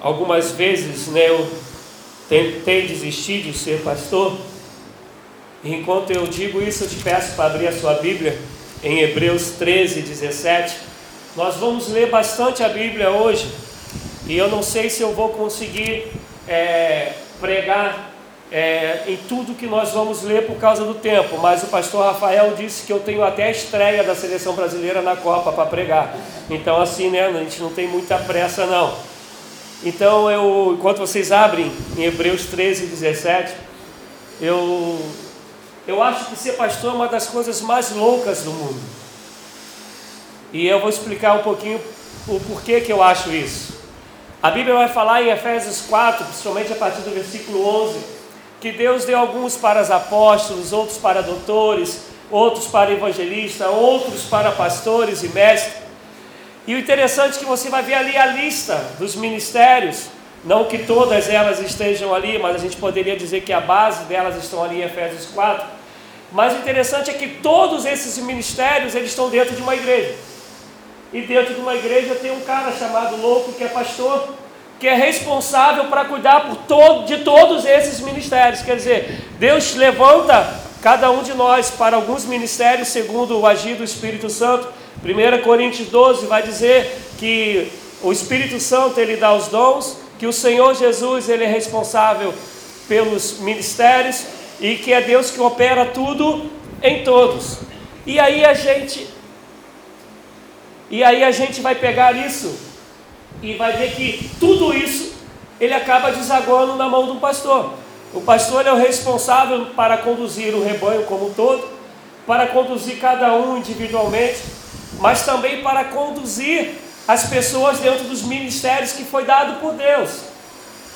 algumas vezes né, eu tentei desistir de ser pastor. Enquanto eu digo isso, eu te peço para abrir a sua Bíblia em Hebreus 13, 17. Nós vamos ler bastante a Bíblia hoje. E eu não sei se eu vou conseguir é, pregar é, em tudo que nós vamos ler por causa do tempo, mas o pastor Rafael disse que eu tenho até a estreia da seleção brasileira na Copa para pregar. Então, assim, né, a gente não tem muita pressa, não. Então, eu, enquanto vocês abrem em Hebreus 13, 17, eu, eu acho que ser pastor é uma das coisas mais loucas do mundo. E eu vou explicar um pouquinho o porquê que eu acho isso. A Bíblia vai falar em Efésios 4, principalmente a partir do versículo 11, que Deus deu alguns para os apóstolos, outros para doutores, outros para evangelistas, outros para pastores e mestres. E o interessante é que você vai ver ali a lista dos ministérios, não que todas elas estejam ali, mas a gente poderia dizer que a base delas estão ali em Efésios 4. Mas o interessante é que todos esses ministérios eles estão dentro de uma igreja. E dentro de uma igreja tem um cara chamado louco que é pastor, que é responsável para cuidar por todo, de todos esses ministérios. Quer dizer, Deus levanta cada um de nós para alguns ministérios segundo o agir do Espírito Santo. 1 Coríntios 12 vai dizer que o Espírito Santo ele dá os dons, que o Senhor Jesus ele é responsável pelos ministérios e que é Deus que opera tudo em todos. E aí a gente e aí a gente vai pegar isso e vai ver que tudo isso ele acaba desaguando na mão do pastor. O pastor é o responsável para conduzir o rebanho como um todo, para conduzir cada um individualmente, mas também para conduzir as pessoas dentro dos ministérios que foi dado por Deus.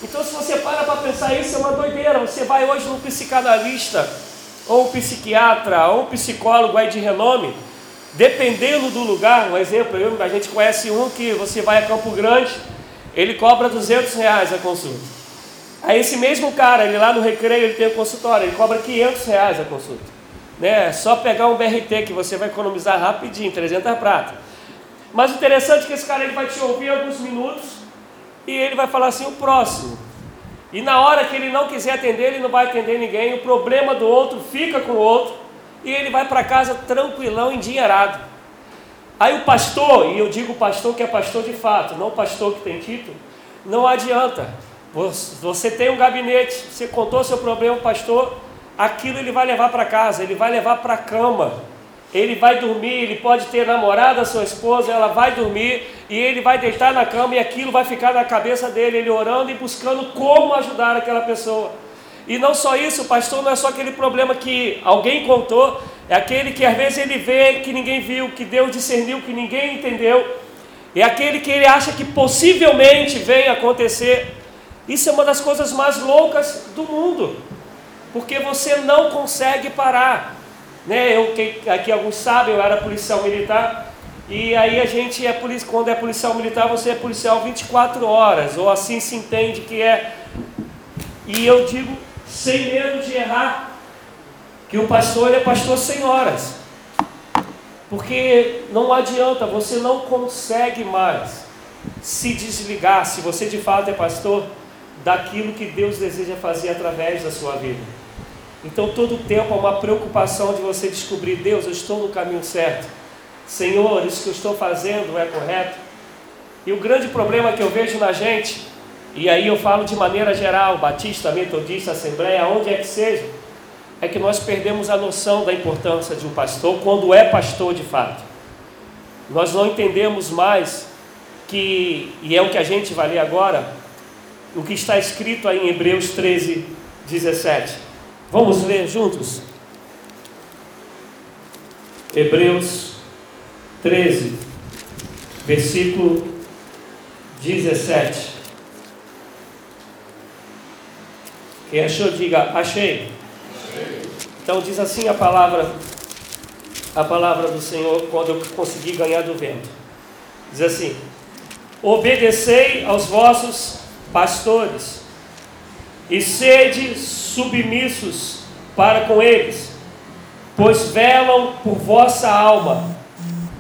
Então, se você para para pensar isso, é uma doideira. Você vai hoje num psicanalista, ou um psiquiatra, ou um psicólogo aí de renome, Dependendo do lugar, um exemplo, a gente conhece um que você vai a Campo Grande, ele cobra 200 reais a consulta. Aí esse mesmo cara, ele lá no recreio, ele tem um consultório, ele cobra 500 reais a consulta. Né? Só pegar um BRT que você vai economizar rapidinho, 300 prata. Mas interessante é que esse cara ele vai te ouvir alguns minutos e ele vai falar assim, o próximo. E na hora que ele não quiser atender, ele não vai atender ninguém, o problema do outro fica com o outro e ele vai para casa tranquilão, endinheirado. Aí o pastor, e eu digo pastor que é pastor de fato, não pastor que tem título, não adianta. Você tem um gabinete, você contou seu problema, pastor, aquilo ele vai levar para casa, ele vai levar para a cama, ele vai dormir, ele pode ter namorada, sua esposa, ela vai dormir e ele vai deitar na cama e aquilo vai ficar na cabeça dele, ele orando e buscando como ajudar aquela pessoa. E não só isso, pastor não é só aquele problema que alguém contou, é aquele que às vezes ele vê que ninguém viu, que Deus discerniu, que ninguém entendeu. É aquele que ele acha que possivelmente venha acontecer. Isso é uma das coisas mais loucas do mundo, porque você não consegue parar. Né? Eu, aqui alguns sabem, eu era policial militar, e aí a gente é policial, quando é policial militar, você é policial 24 horas, ou assim se entende que é. E eu digo sem medo de errar, que o pastor é pastor sem horas. Porque não adianta, você não consegue mais se desligar, se você de fato é pastor, daquilo que Deus deseja fazer através da sua vida. Então, todo o tempo é uma preocupação de você descobrir: Deus, eu estou no caminho certo. Senhor, isso que eu estou fazendo é correto. E o grande problema que eu vejo na gente e aí eu falo de maneira geral, batista, metodista, assembleia, onde é que seja, é que nós perdemos a noção da importância de um pastor quando é pastor de fato. Nós não entendemos mais que, e é o que a gente vai ler agora, o que está escrito aí em Hebreus 13, 17. Vamos ler juntos? Hebreus 13, versículo 17. Quem achou, diga, achei. Então diz assim a palavra, a palavra do Senhor quando eu consegui ganhar do vento. Diz assim: Obedecei aos vossos pastores e sede submissos para com eles, pois velam por vossa alma,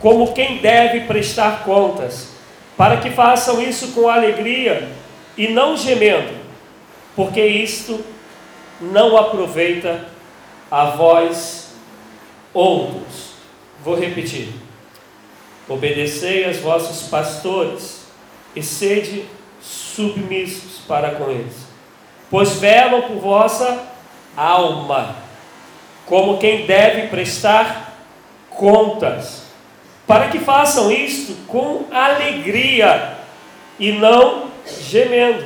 como quem deve prestar contas, para que façam isso com alegria e não gemendo, porque isto não aproveita a vós outros. Vou repetir. Obedecei aos vossos pastores e sede submissos para com eles, pois velam por vossa alma, como quem deve prestar contas, para que façam isto com alegria e não gemendo,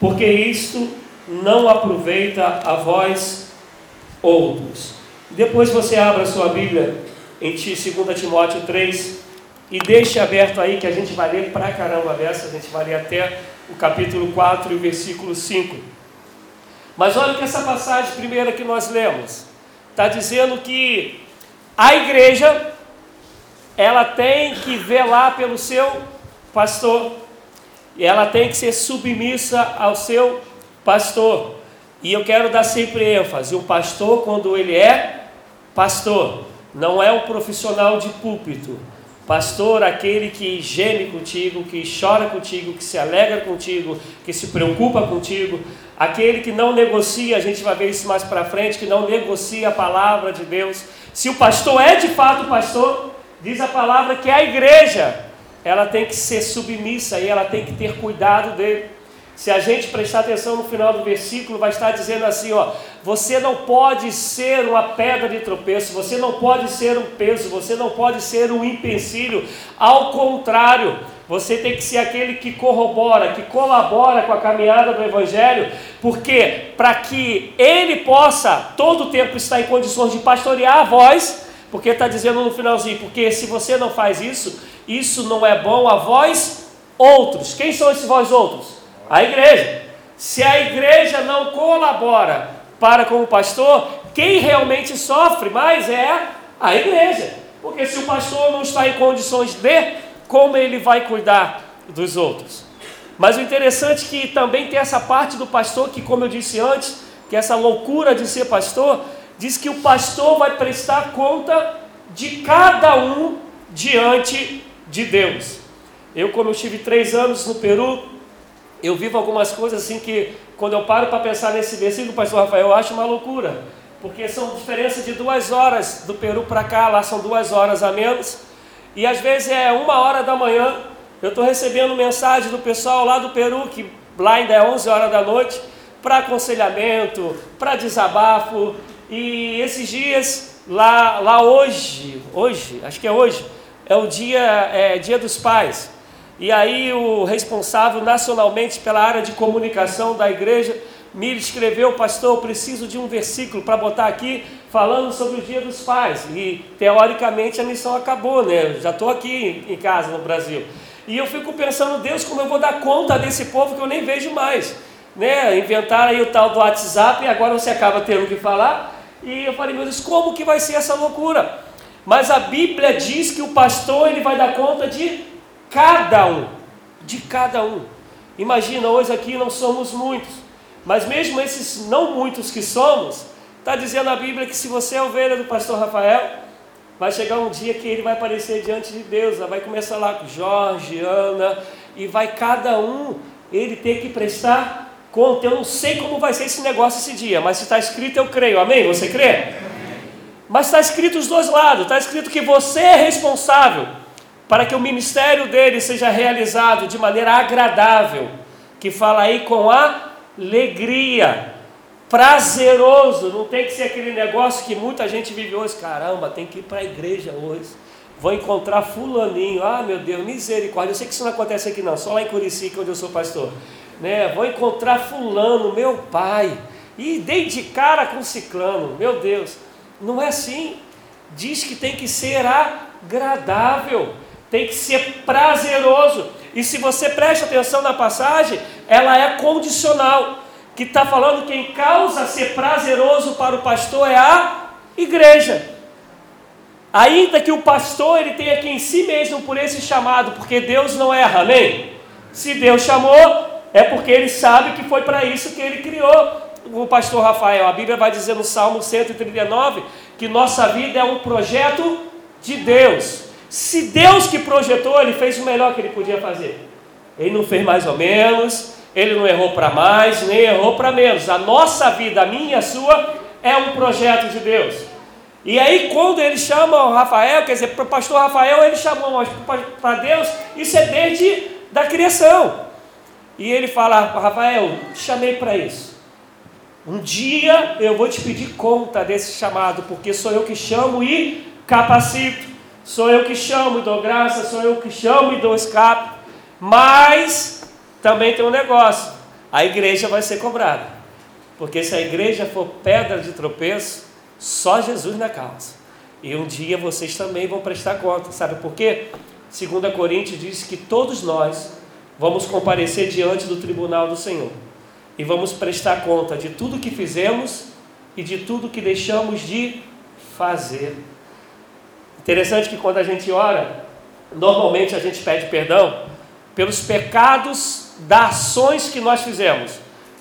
porque isto não aproveita a vós outros. Depois você abra sua Bíblia em 2 Timóteo 3 e deixe aberto aí que a gente vai ler pra caramba dessa, a gente vai ler até o capítulo 4 e o versículo 5. Mas olha que essa passagem primeira que nós lemos está dizendo que a igreja ela tem que velar pelo seu pastor e ela tem que ser submissa ao seu pastor. E eu quero dar sempre ênfase: o pastor, quando ele é pastor, não é um profissional de púlpito. Pastor, aquele que geme contigo, que chora contigo, que se alegra contigo, que se preocupa contigo, aquele que não negocia, a gente vai ver isso mais para frente, que não negocia a palavra de Deus. Se o pastor é de fato pastor, diz a palavra que a igreja, ela tem que ser submissa e ela tem que ter cuidado dele. Se a gente prestar atenção no final do versículo, vai estar dizendo assim: ó, você não pode ser uma pedra de tropeço, você não pode ser um peso, você não pode ser um empecilho. Ao contrário, você tem que ser aquele que corrobora, que colabora com a caminhada do Evangelho, porque para que ele possa todo o tempo estar em condições de pastorear a voz, porque está dizendo no finalzinho, porque se você não faz isso, isso não é bom a vós outros. Quem são esses vós outros? A igreja. Se a igreja não colabora para com o pastor, quem realmente sofre mais é a igreja. Porque se o pastor não está em condições de, como ele vai cuidar dos outros? Mas o interessante é que também tem essa parte do pastor que, como eu disse antes, que essa loucura de ser pastor, diz que o pastor vai prestar conta de cada um diante de Deus. Eu, como eu tive três anos no Peru, eu vivo algumas coisas assim que, quando eu paro para pensar nesse versículo, pastor Rafael, eu acho uma loucura. Porque são diferença de duas horas do Peru para cá, lá são duas horas a menos. E às vezes é uma hora da manhã, eu estou recebendo mensagem do pessoal lá do Peru, que lá ainda é 11 horas da noite, para aconselhamento, para desabafo. E esses dias, lá, lá hoje, hoje, acho que é hoje, é o dia, é, dia dos pais. E aí o responsável nacionalmente pela área de comunicação da igreja me escreveu, pastor, eu preciso de um versículo para botar aqui falando sobre o dia dos pais. E teoricamente a missão acabou, né? Eu já estou aqui em casa no Brasil. E eu fico pensando, Deus, como eu vou dar conta desse povo que eu nem vejo mais? Né? Inventaram aí o tal do WhatsApp e agora você acaba tendo que falar. E eu falei, meu Deus, como que vai ser essa loucura? Mas a Bíblia diz que o pastor ele vai dar conta de cada um, de cada um. Imagina, hoje aqui não somos muitos, mas mesmo esses não muitos que somos, está dizendo a Bíblia que se você é ovelha do pastor Rafael, vai chegar um dia que ele vai aparecer diante de Deus, vai começar lá com Jorge, Ana, e vai cada um, ele ter que prestar conta. Eu não sei como vai ser esse negócio esse dia, mas se está escrito eu creio, amém? Você crê? Mas está escrito os dois lados, está escrito que você é responsável para que o ministério dele seja realizado de maneira agradável, que fala aí com alegria, prazeroso, não tem que ser aquele negócio que muita gente vive hoje, caramba, tem que ir para a igreja hoje, vou encontrar fulaninho, ah meu Deus, misericórdia, eu sei que isso não acontece aqui não, só lá em Curicica, onde eu sou pastor, né? vou encontrar fulano, meu pai, e dei de cara com ciclano, meu Deus, não é assim, diz que tem que ser agradável, tem que ser prazeroso. E se você presta atenção na passagem, ela é condicional. Que está falando que quem causa ser prazeroso para o pastor é a igreja. Ainda que o pastor ele tenha aqui em si mesmo por esse chamado, porque Deus não erra, amém? Se Deus chamou, é porque ele sabe que foi para isso que ele criou o pastor Rafael. A Bíblia vai dizer no Salmo 139 que nossa vida é um projeto de Deus. Se Deus que projetou, ele fez o melhor que ele podia fazer. Ele não fez mais ou menos, ele não errou para mais, nem errou para menos. A nossa vida, a minha e a sua, é um projeto de Deus. E aí, quando ele chama o Rafael, quer dizer, para o pastor Rafael, ele chamou, para Deus, isso é desde da criação. E ele fala: Rafael, te chamei para isso. Um dia eu vou te pedir conta desse chamado, porque sou eu que chamo e capacito, sou eu que chamo e dou graça, sou eu que chamo e dou escape. Mas também tem um negócio: a igreja vai ser cobrada, porque se a igreja for pedra de tropeço, só Jesus na causa. E um dia vocês também vão prestar conta, sabe por quê? 2 Coríntios diz que todos nós vamos comparecer diante do tribunal do Senhor e vamos prestar conta de tudo que fizemos e de tudo que deixamos de fazer. Interessante que quando a gente ora, normalmente a gente pede perdão pelos pecados das ações que nós fizemos.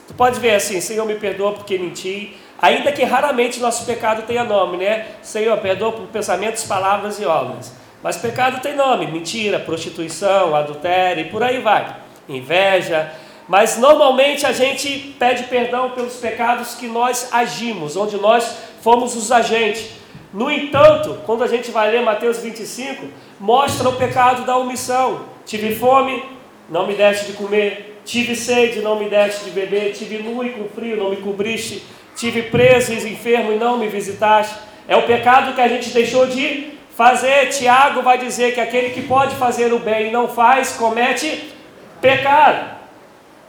Tu pode ver assim, Senhor, me perdoa porque menti, ainda que raramente nosso pecado tenha nome, né? Senhor, perdoa por pensamentos, palavras e obras. Mas pecado tem nome: mentira, prostituição, adultério e por aí vai. Inveja. Mas normalmente a gente pede perdão pelos pecados que nós agimos, onde nós fomos os agentes. No entanto, quando a gente vai ler Mateus 25, mostra o pecado da omissão. Tive fome, não me deste de comer. Tive sede, não me deste de beber. Tive nu e com frio, não me cobriste. Tive preso e enfermo e não me visitaste. É o pecado que a gente deixou de fazer. Tiago vai dizer que aquele que pode fazer o bem e não faz, comete pecado.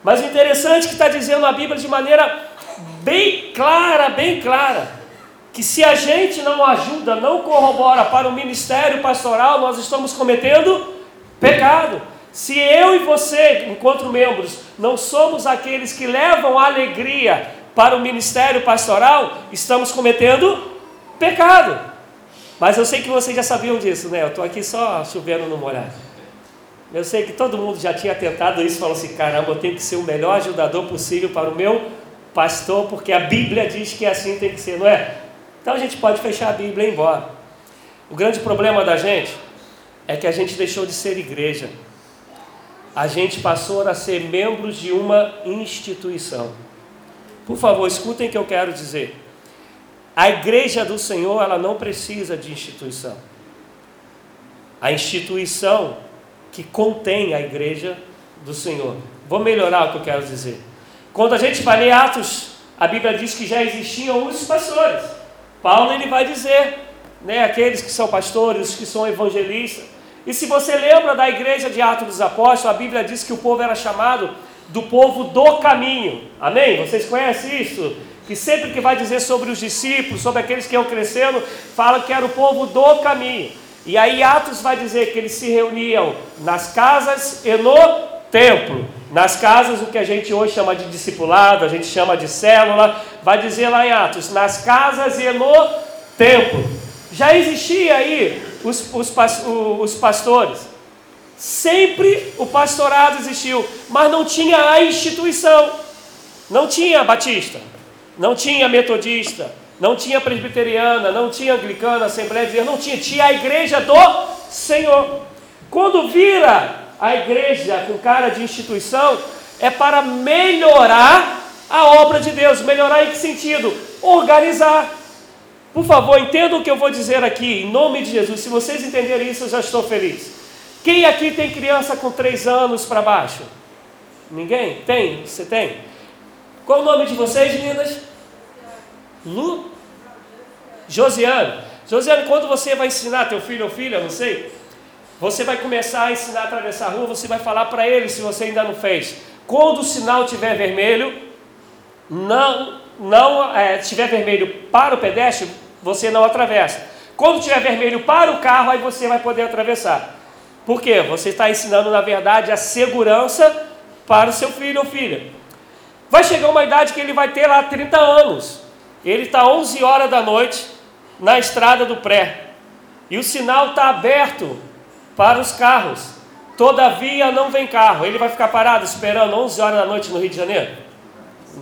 Mas o interessante é que está dizendo a Bíblia de maneira bem clara, bem clara, que se a gente não ajuda, não corrobora para o ministério pastoral, nós estamos cometendo pecado. Se eu e você, enquanto membros, não somos aqueles que levam alegria para o ministério pastoral, estamos cometendo pecado. Mas eu sei que vocês já sabiam disso, né? Eu estou aqui só chovendo no molhado. Eu sei que todo mundo já tinha tentado isso, falou assim: caramba, eu tenho que ser o melhor ajudador possível para o meu pastor, porque a Bíblia diz que assim tem que ser, não é? Então a gente pode fechar a Bíblia e ir embora. O grande problema da gente é que a gente deixou de ser igreja. A gente passou a ser membros de uma instituição. Por favor, escutem o que eu quero dizer. A igreja do Senhor, ela não precisa de instituição. A instituição que contém a igreja do Senhor. Vou melhorar o que eu quero dizer. Quando a gente vai ler Atos, a Bíblia diz que já existiam os pastores. Paulo ele vai dizer, né, aqueles que são pastores, que são evangelistas. E se você lembra da igreja de Atos dos Apóstolos, a Bíblia diz que o povo era chamado do povo do caminho. Amém? Vocês conhecem isso? que sempre que vai dizer sobre os discípulos, sobre aqueles que iam crescendo, fala que era o povo do caminho. E aí Atos vai dizer que eles se reuniam nas casas e no templo. Nas casas, o que a gente hoje chama de discipulado, a gente chama de célula, vai dizer lá em Atos, nas casas e no templo. Já existia aí os, os, os pastores. Sempre o pastorado existiu, mas não tinha a instituição. Não tinha batista, não tinha metodista, não tinha presbiteriana, não tinha anglicana, assembleia de Deus, não tinha, tinha a igreja do Senhor. Quando vira a igreja com cara de instituição, é para melhorar a obra de Deus. Melhorar em que sentido? Organizar. Por favor, entendam o que eu vou dizer aqui, em nome de Jesus. Se vocês entenderem isso, eu já estou feliz. Quem aqui tem criança com três anos para baixo? Ninguém? Tem? Você tem? Qual o nome de vocês, meninas? Lu? Josiane. Josiane, quando você vai ensinar teu filho ou filha, não sei, você vai começar a ensinar a atravessar a rua, você vai falar para ele, se você ainda não fez, quando o sinal estiver vermelho, não, não é, estiver vermelho para o pedestre, você não atravessa. Quando estiver vermelho para o carro, aí você vai poder atravessar. Por quê? Você está ensinando, na verdade, a segurança para o seu filho ou filha. Vai chegar uma idade que ele vai ter lá 30 anos. Ele está 11 horas da noite na estrada do pré. E o sinal está aberto para os carros. Todavia não vem carro. Ele vai ficar parado esperando 11 horas da noite no Rio de Janeiro?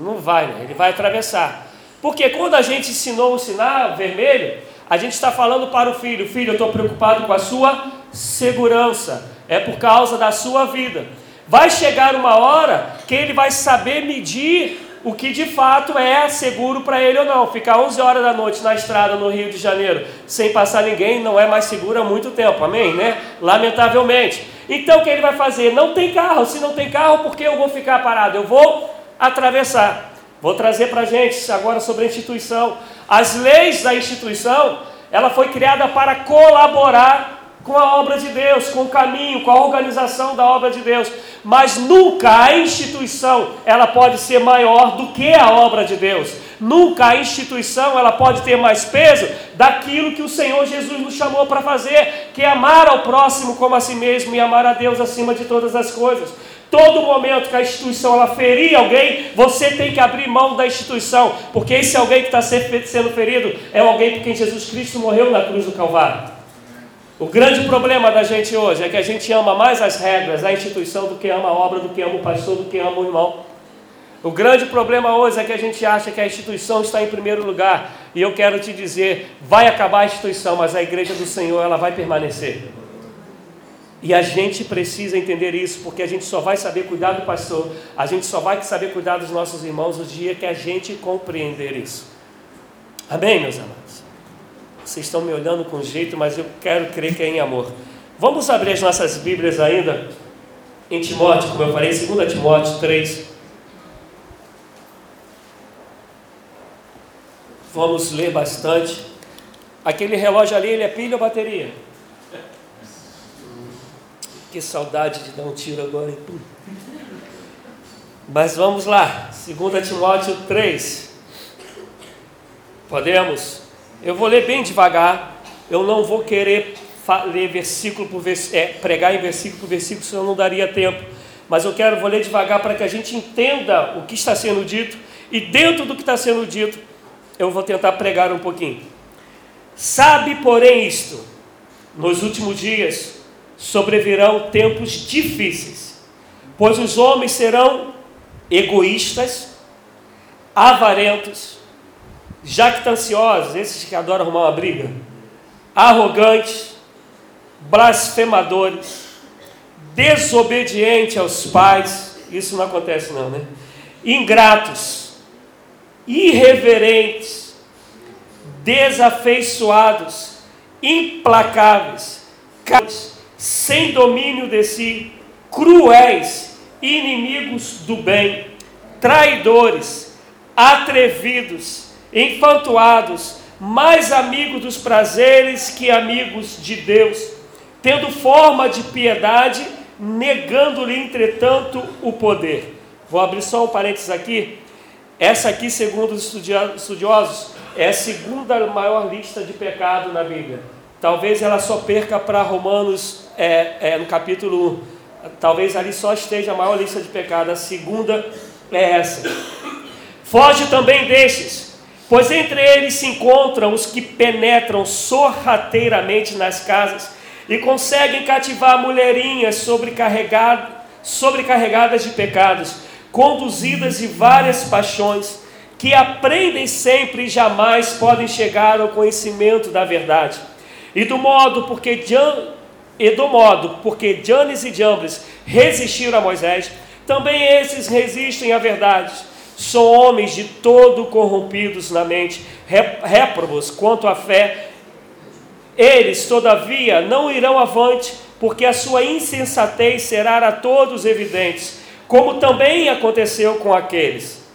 Não vai, né? Ele vai atravessar. Porque quando a gente ensinou o sinal vermelho, a gente está falando para o filho: Filho, eu estou preocupado com a sua segurança. É por causa da sua vida. vai chegar uma hora que ele vai saber medir o que de fato é seguro para ele ou não. Ficar 11 horas da noite na estrada no Rio de Janeiro sem passar ninguém não é mais seguro há muito tempo, amém? Né? Lamentavelmente. Então o que ele vai fazer? Não tem carro. Se não tem carro, por que eu vou ficar parado? Eu vou atravessar. Vou trazer para a gente agora sobre a instituição. As leis da instituição, ela foi criada para colaborar com a obra de Deus, com o caminho, com a organização da obra de Deus. Mas nunca a instituição ela pode ser maior do que a obra de Deus. Nunca a instituição ela pode ter mais peso daquilo que o Senhor Jesus nos chamou para fazer, que é amar ao próximo como a si mesmo e amar a Deus acima de todas as coisas. Todo momento que a instituição ela ferir alguém, você tem que abrir mão da instituição, porque esse alguém que está sendo ferido é alguém por quem Jesus Cristo morreu na cruz do Calvário. O grande problema da gente hoje é que a gente ama mais as regras, a instituição, do que ama a obra, do que ama o pastor, do que ama o irmão. O grande problema hoje é que a gente acha que a instituição está em primeiro lugar. E eu quero te dizer, vai acabar a instituição, mas a igreja do Senhor ela vai permanecer. E a gente precisa entender isso, porque a gente só vai saber cuidar do pastor, a gente só vai saber cuidar dos nossos irmãos no dia que a gente compreender isso. Amém, meus amados? Vocês estão me olhando com jeito, mas eu quero crer que é em amor. Vamos abrir as nossas Bíblias ainda em Timóteo, como eu falei, 2 Timóteo 3. Vamos ler bastante. Aquele relógio ali, ele é pilha ou bateria? Que saudade de dar um tiro agora, hein? Mas vamos lá, 2 Timóteo 3. Podemos? Eu vou ler bem devagar, eu não vou querer ler versículo por versículo, é, pregar em versículo por versículo, senão não daria tempo. Mas eu quero, vou ler devagar para que a gente entenda o que está sendo dito, e dentro do que está sendo dito, eu vou tentar pregar um pouquinho. Sabe, porém, isto: nos últimos dias sobrevirão tempos difíceis, pois os homens serão egoístas, avarentos, jactanciosos, esses que adoram arrumar uma briga, arrogantes, blasfemadores, desobedientes aos pais, isso não acontece não, né? Ingratos, irreverentes, desafeiçoados, implacáveis, sem domínio de si, cruéis, inimigos do bem, traidores, atrevidos, enfantuados, mais amigos dos prazeres que amigos de Deus, tendo forma de piedade, negando-lhe, entretanto, o poder. Vou abrir só um parênteses aqui. Essa aqui, segundo os estudiosos, é a segunda maior lista de pecado na Bíblia. Talvez ela só perca para Romanos é, é, no capítulo 1. Talvez ali só esteja a maior lista de pecado. A segunda é essa. Foge também destes Pois entre eles se encontram os que penetram sorrateiramente nas casas e conseguem cativar mulherinhas sobrecarregadas, sobrecarregadas de pecados, conduzidas de várias paixões, que aprendem sempre e jamais podem chegar ao conhecimento da verdade. E do modo porque Jan, e do modo porque Janes e Jambres resistiram a Moisés, também esses resistem à verdade são homens de todo corrompidos na mente, réprobos quanto à fé. Eles, todavia, não irão avante, porque a sua insensatez será a todos evidentes, como também aconteceu com aqueles.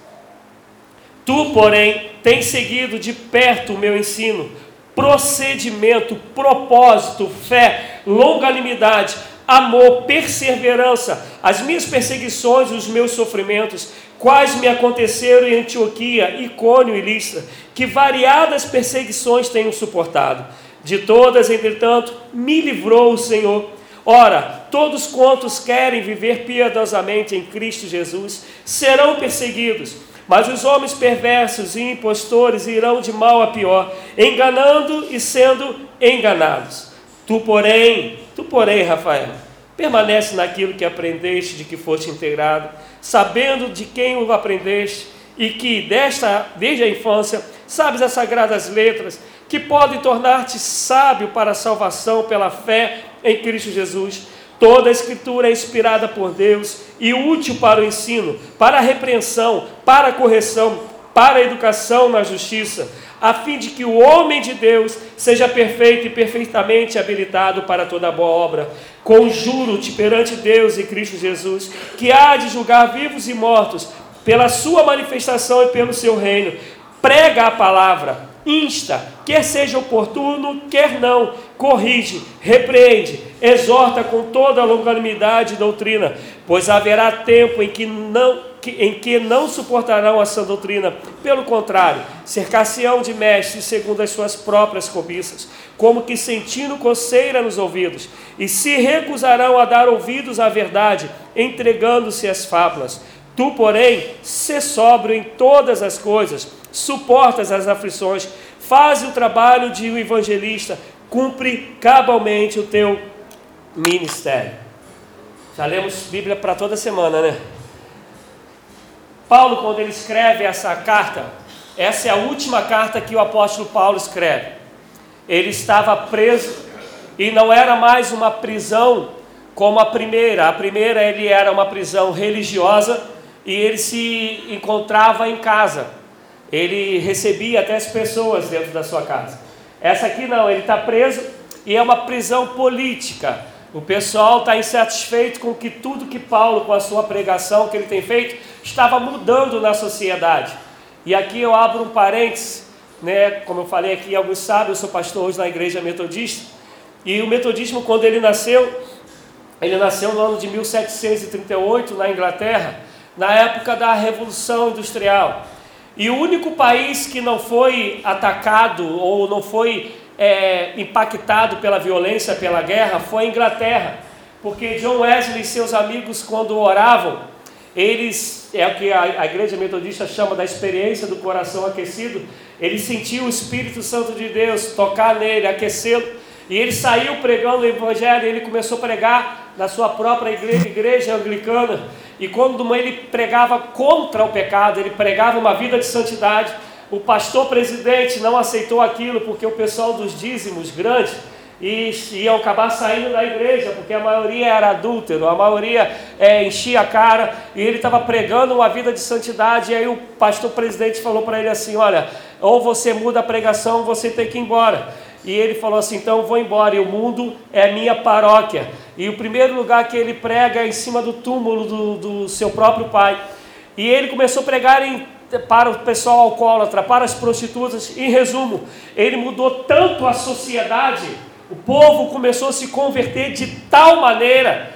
Tu, porém, tens seguido de perto o meu ensino, procedimento, propósito, fé, longanimidade, amor, perseverança, as minhas perseguições e os meus sofrimentos, quais me aconteceram em Antioquia, Icônio e Listra, que variadas perseguições tenho suportado. De todas, entretanto, me livrou o Senhor. Ora, todos quantos querem viver piedosamente em Cristo Jesus serão perseguidos, mas os homens perversos e impostores irão de mal a pior, enganando e sendo enganados. Tu, porém, tu, porém, Rafael, permanece naquilo que aprendeste, de que foste integrado, sabendo de quem o aprendeste, e que desta, desde a infância sabes as sagradas letras, que podem tornar-te sábio para a salvação pela fé em Cristo Jesus. Toda a Escritura é inspirada por Deus e útil para o ensino, para a repreensão, para a correção, para a educação na justiça, a fim de que o homem de Deus seja perfeito e perfeitamente habilitado para toda boa obra. Conjuro-te perante Deus e Cristo Jesus, que há de julgar vivos e mortos, pela sua manifestação e pelo seu reino. Prega a palavra insta, quer seja oportuno, quer não, corrige, repreende, exorta com toda longanimidade e doutrina, pois haverá tempo em que não em que não suportarão essa doutrina, pelo contrário, cercar-se-ão de mestres segundo as suas próprias cobiças, como que sentindo coceira nos ouvidos, e se recusarão a dar ouvidos à verdade, entregando-se às fábulas. Tu, porém, se sóbrio em todas as coisas, suportas as aflições, faz o trabalho de um evangelista, cumpre cabalmente o teu ministério. Já lemos Bíblia para toda semana, né? Paulo, quando ele escreve essa carta, essa é a última carta que o apóstolo Paulo escreve. Ele estava preso e não era mais uma prisão como a primeira. A primeira ele era uma prisão religiosa e ele se encontrava em casa ele recebia até as pessoas dentro da sua casa. Essa aqui não, ele está preso e é uma prisão política. O pessoal está insatisfeito com que tudo que Paulo, com a sua pregação que ele tem feito, estava mudando na sociedade. E aqui eu abro um parênteses, né? como eu falei aqui, alguns sabem, eu sou pastor hoje na igreja metodista. E o metodismo, quando ele nasceu, ele nasceu no ano de 1738 na Inglaterra, na época da Revolução Industrial. E o único país que não foi atacado ou não foi é, impactado pela violência, pela guerra, foi a Inglaterra. Porque John Wesley e seus amigos, quando oravam, eles, é o que a, a igreja metodista chama da experiência do coração aquecido, ele sentiu o Espírito Santo de Deus tocar nele, aquecê-lo, e ele saiu pregando o Evangelho, ele começou a pregar na sua própria igreja, igreja anglicana, e quando ele pregava contra o pecado, ele pregava uma vida de santidade, o pastor presidente não aceitou aquilo porque o pessoal dos dízimos grandes e iam acabar saindo da igreja, porque a maioria era adúltero, a maioria é, enchia a cara, e ele estava pregando uma vida de santidade, e aí o pastor presidente falou para ele assim: Olha, ou você muda a pregação, ou você tem que ir embora. E ele falou assim: então vou embora, e o mundo é minha paróquia. E o primeiro lugar que ele prega é em cima do túmulo do, do seu próprio pai. E ele começou a pregar em, para o pessoal alcoólatra, para as prostitutas. Em resumo, ele mudou tanto a sociedade, o povo começou a se converter de tal maneira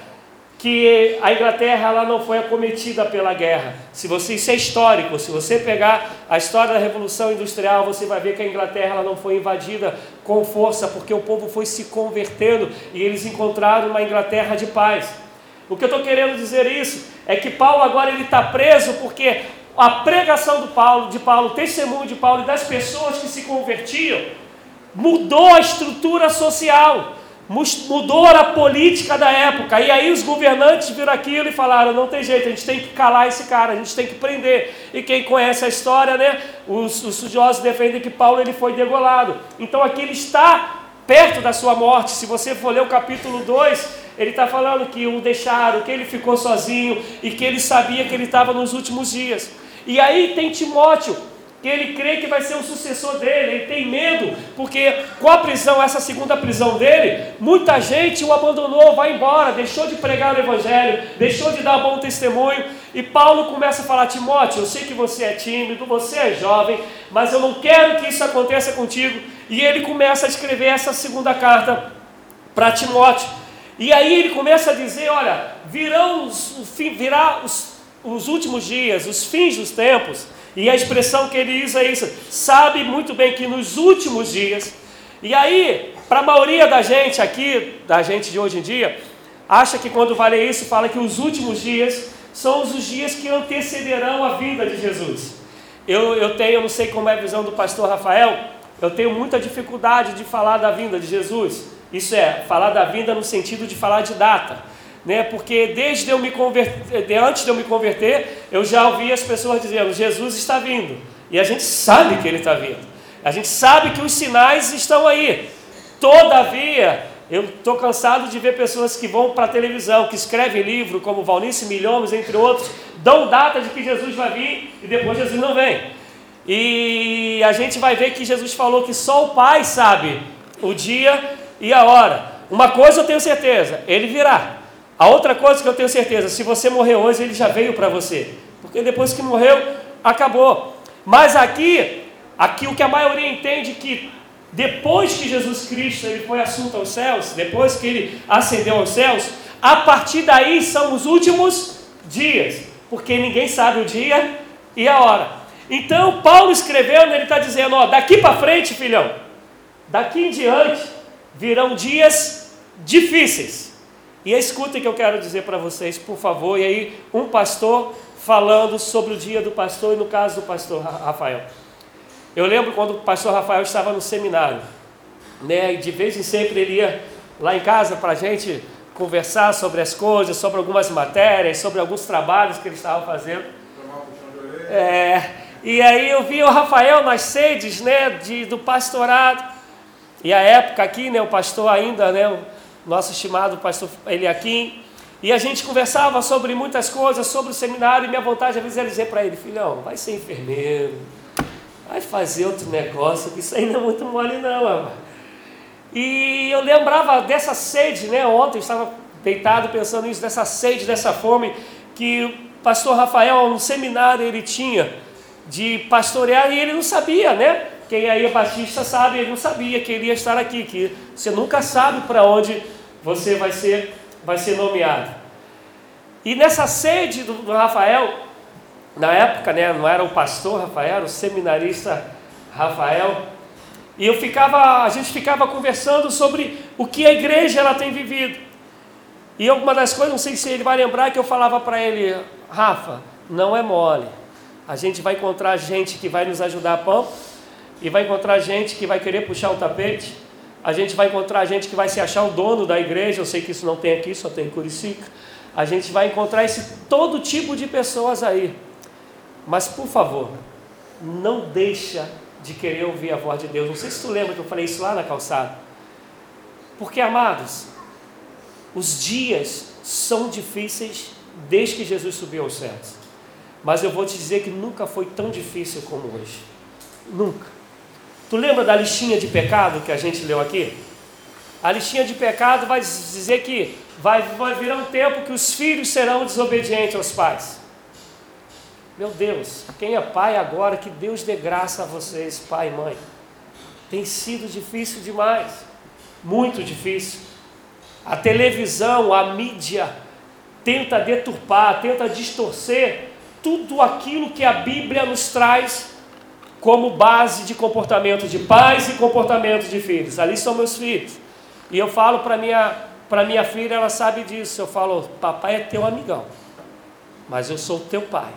que a Inglaterra ela não foi acometida pela guerra. Se você isso é histórico, se você pegar a história da Revolução Industrial, você vai ver que a Inglaterra ela não foi invadida com força, porque o povo foi se convertendo e eles encontraram uma Inglaterra de paz. O que eu estou querendo dizer isso é que Paulo agora ele está preso porque a pregação do Paulo, de Paulo, o testemunho de Paulo e das pessoas que se convertiam mudou a estrutura social mudou a política da época. E aí os governantes viram aquilo e falaram: não tem jeito, a gente tem que calar esse cara, a gente tem que prender. E quem conhece a história, né? Os, os estudiosos defendem que Paulo ele foi degolado. Então aqui ele está perto da sua morte. Se você for ler o capítulo 2, ele está falando que o deixaram, que ele ficou sozinho e que ele sabia que ele estava nos últimos dias. E aí tem Timóteo que ele crê que vai ser o sucessor dele, ele tem medo, porque com a prisão, essa segunda prisão dele, muita gente o abandonou, vai embora, deixou de pregar o evangelho, deixou de dar bom testemunho, e Paulo começa a falar: Timóteo, eu sei que você é tímido, você é jovem, mas eu não quero que isso aconteça contigo, e ele começa a escrever essa segunda carta para Timóteo, e aí ele começa a dizer: Olha, virão os, virá os, os últimos dias, os fins dos tempos e a expressão que ele usa é isso: sabe muito bem que nos últimos dias, e aí, para a maioria da gente aqui, da gente de hoje em dia, acha que quando vale isso, fala que os últimos dias são os dias que antecederão a vinda de Jesus. Eu, eu tenho, eu não sei como é a visão do pastor Rafael, eu tenho muita dificuldade de falar da vinda de Jesus. Isso é, falar da vinda no sentido de falar de data né? Porque desde eu me converter, antes de eu me converter, eu já ouvi as pessoas dizendo: Jesus está vindo. E a gente sabe que ele está vindo. A gente sabe que os sinais estão aí. Todavia, Eu estou cansado de ver pessoas que vão para a televisão, que escrevem livro, como Valnice Milhomes, entre outros, dão data de que Jesus vai vir e depois Jesus não vem. E a gente vai ver que Jesus falou que só o Pai sabe o dia e a hora. Uma coisa eu tenho certeza, ele virá. A outra coisa que eu tenho certeza, se você morrer hoje, ele já veio para você. Porque depois que morreu, acabou. Mas aqui, aqui o que a maioria entende que depois que Jesus Cristo ele foi assunto aos céus, depois que ele ascendeu aos céus, a partir daí são os últimos dias, porque ninguém sabe o dia e a hora. Então, Paulo escrevendo, ele está dizendo: ó, daqui para frente, filhão, daqui em diante virão dias difíceis. E escutem o que eu quero dizer para vocês, por favor. E aí, um pastor falando sobre o dia do pastor, e no caso do pastor Rafael. Eu lembro quando o pastor Rafael estava no seminário, né? E de vez em sempre ele ia lá em casa para a gente conversar sobre as coisas, sobre algumas matérias, sobre alguns trabalhos que ele estava fazendo. É, e aí eu vi o Rafael nas sedes, né, de, do pastorado. E a época aqui, né, o pastor ainda, né, nosso estimado pastor Eliakim, e a gente conversava sobre muitas coisas, sobre o seminário, e minha vontade às vezes era dizer para ele, filhão, vai ser enfermeiro, vai fazer outro negócio, que isso aí não é muito mole não, amor. E eu lembrava dessa sede, né, ontem eu estava deitado pensando nisso, dessa sede, dessa fome, que o pastor Rafael, no seminário, ele tinha de pastorear, e ele não sabia, né, quem aí é batista sabe, ele não sabia que ele ia estar aqui, que você nunca sabe para onde você vai ser vai ser nomeado. E nessa sede do, do Rafael, na época, né, não era o pastor Rafael, era o seminarista Rafael, e eu ficava, a gente ficava conversando sobre o que a igreja ela tem vivido. E alguma das coisas, não sei se ele vai lembrar, que eu falava para ele, Rafa, não é mole. A gente vai encontrar gente que vai nos ajudar a pão, e vai encontrar gente que vai querer puxar o tapete, a gente vai encontrar gente que vai se achar o dono da igreja, eu sei que isso não tem aqui, só tem em Curicica. A gente vai encontrar esse todo tipo de pessoas aí. Mas por favor, não deixa de querer ouvir a voz de Deus. Não sei se tu lembra que eu falei isso lá na calçada. Porque, amados, os dias são difíceis desde que Jesus subiu aos céus. Mas eu vou te dizer que nunca foi tão difícil como hoje. Nunca. Tu lembra da listinha de pecado que a gente leu aqui? A listinha de pecado vai dizer que vai, vai virar um tempo que os filhos serão desobedientes aos pais. Meu Deus, quem é pai agora, que Deus dê graça a vocês, pai e mãe. Tem sido difícil demais, muito difícil. A televisão, a mídia, tenta deturpar, tenta distorcer tudo aquilo que a Bíblia nos traz como base de comportamento de pais e comportamento de filhos. Ali são meus filhos. E eu falo para minha para minha filha, ela sabe disso. Eu falo, papai é teu amigão, mas eu sou teu pai.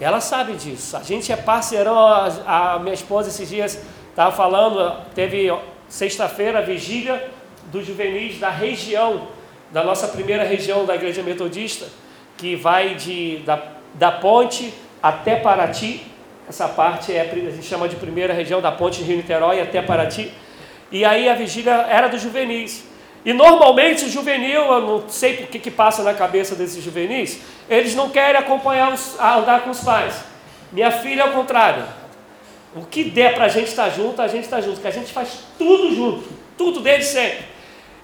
Ela sabe disso. A gente é parceirão. A, a minha esposa esses dias estava falando, teve sexta-feira vigília dos juvenis da região, da nossa primeira região da Igreja Metodista, que vai de, da, da ponte até Paraty, essa parte é, a gente chama de primeira região da ponte Rio-Niterói até Paraty. E aí a vigília era dos juvenis. E normalmente o juvenil, eu não sei o que, que passa na cabeça desses juvenis, eles não querem acompanhar, os, andar com os pais. Minha filha é o contrário. O que der para a gente estar junto, a gente está junto, porque a gente faz tudo junto, tudo desde sempre.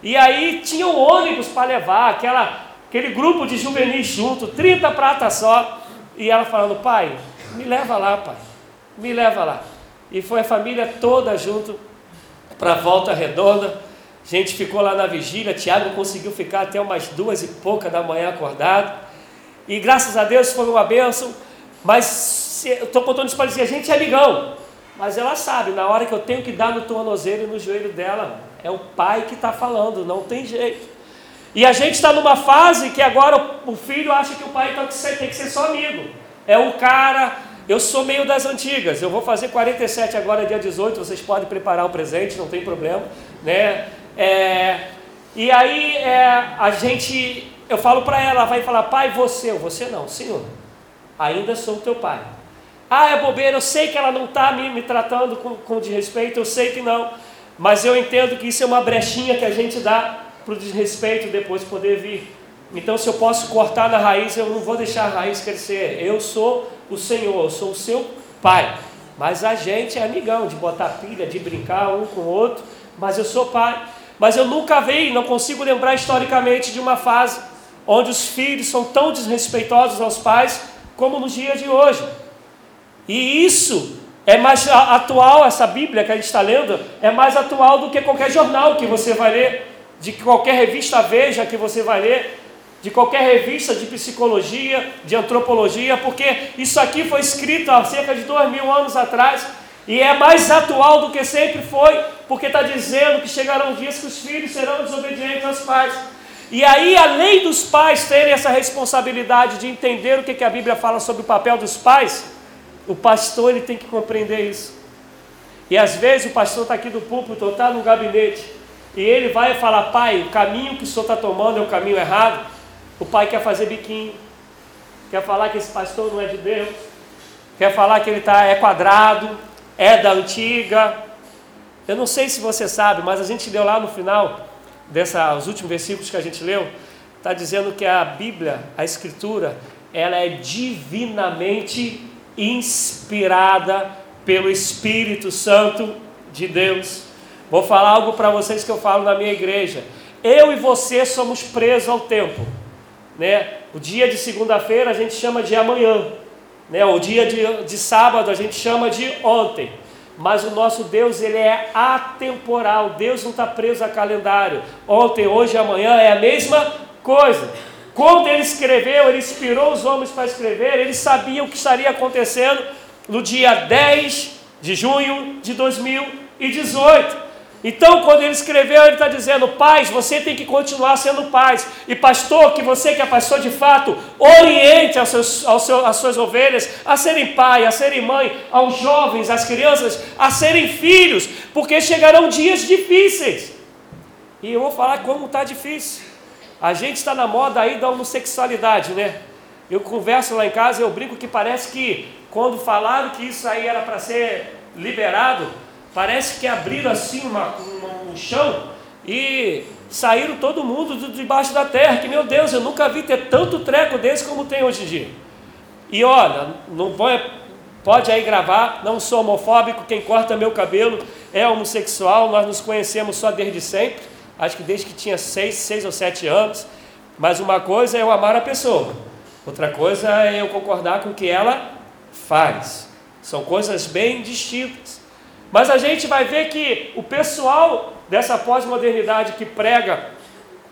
E aí tinha um ônibus para levar, aquela, aquele grupo de juvenis junto, 30 pratas só. E ela falando, pai, me leva lá, pai. Me leva lá. E foi a família toda junto para a volta redonda. A gente ficou lá na vigília. Tiago conseguiu ficar até umas duas e pouca da manhã acordado. E graças a Deus foi uma bênção. Mas eu estou contando isso para dizer: a gente é amigão. Mas ela sabe, na hora que eu tenho que dar no tornozelo e no joelho dela, é o pai que está falando, não tem jeito. E a gente está numa fase que agora o filho acha que o pai tem que ser só amigo é um cara. Eu sou meio das antigas, eu vou fazer 47 agora, dia 18. Vocês podem preparar o presente, não tem problema, né? É, e aí é, a gente, eu falo para ela, vai falar, pai, você, você não, senhor, ainda sou teu pai. Ah, é bobeira, eu sei que ela não está me, me tratando com, com desrespeito, eu sei que não, mas eu entendo que isso é uma brechinha que a gente dá para o desrespeito depois poder vir. Então, se eu posso cortar na raiz, eu não vou deixar a raiz crescer. Eu sou o Senhor, eu sou o seu pai. Mas a gente é amigão de botar pilha, de brincar um com o outro. Mas eu sou pai. Mas eu nunca vi, não consigo lembrar historicamente de uma fase onde os filhos são tão desrespeitosos aos pais como nos dias de hoje. E isso é mais atual, essa Bíblia que a gente está lendo, é mais atual do que qualquer jornal que você vai ler, de qualquer revista Veja que você vai ler de qualquer revista de psicologia, de antropologia, porque isso aqui foi escrito há cerca de dois mil anos atrás e é mais atual do que sempre foi, porque está dizendo que chegarão dias que os filhos serão desobedientes aos pais. E aí, além dos pais terem essa responsabilidade de entender o que, que a Bíblia fala sobre o papel dos pais, o pastor ele tem que compreender isso. E às vezes o pastor está aqui do púlpito, está no gabinete, e ele vai falar, pai, o caminho que o senhor está tomando é o caminho errado. O pai quer fazer biquinho, quer falar que esse pastor não é de Deus, quer falar que ele tá, é quadrado, é da antiga. Eu não sei se você sabe, mas a gente leu lá no final, dessa, os últimos versículos que a gente leu, está dizendo que a Bíblia, a Escritura, ela é divinamente inspirada pelo Espírito Santo de Deus. Vou falar algo para vocês que eu falo na minha igreja. Eu e você somos presos ao tempo. Né? O dia de segunda-feira a gente chama de amanhã, né? o dia de, de sábado a gente chama de ontem. Mas o nosso Deus ele é atemporal, Deus não está preso a calendário. Ontem, hoje amanhã é a mesma coisa. Quando ele escreveu, ele inspirou os homens para escrever, ele sabia o que estaria acontecendo no dia 10 de junho de 2018. Então, quando ele escreveu, ele está dizendo: pais, você tem que continuar sendo pais. E pastor, que você que é pastor de fato, oriente aos seus, aos seus, as suas ovelhas a serem pai, a serem mãe, aos jovens, às crianças, a serem filhos, porque chegarão dias difíceis. E eu vou falar como está difícil. A gente está na moda aí da homossexualidade, né? Eu converso lá em casa, eu brinco que parece que quando falaram que isso aí era para ser liberado, Parece que abriram assim uma, um, um chão e saíram todo mundo de debaixo da terra. Que meu Deus, eu nunca vi ter tanto treco desse como tem hoje em dia. E olha, não pode, aí gravar, não sou homofóbico, quem corta meu cabelo é homossexual, nós nos conhecemos só desde sempre, acho que desde que tinha seis, seis ou sete anos. Mas uma coisa é eu amar a pessoa, outra coisa é eu concordar com o que ela faz. São coisas bem distintas. Mas a gente vai ver que o pessoal dessa pós-modernidade que prega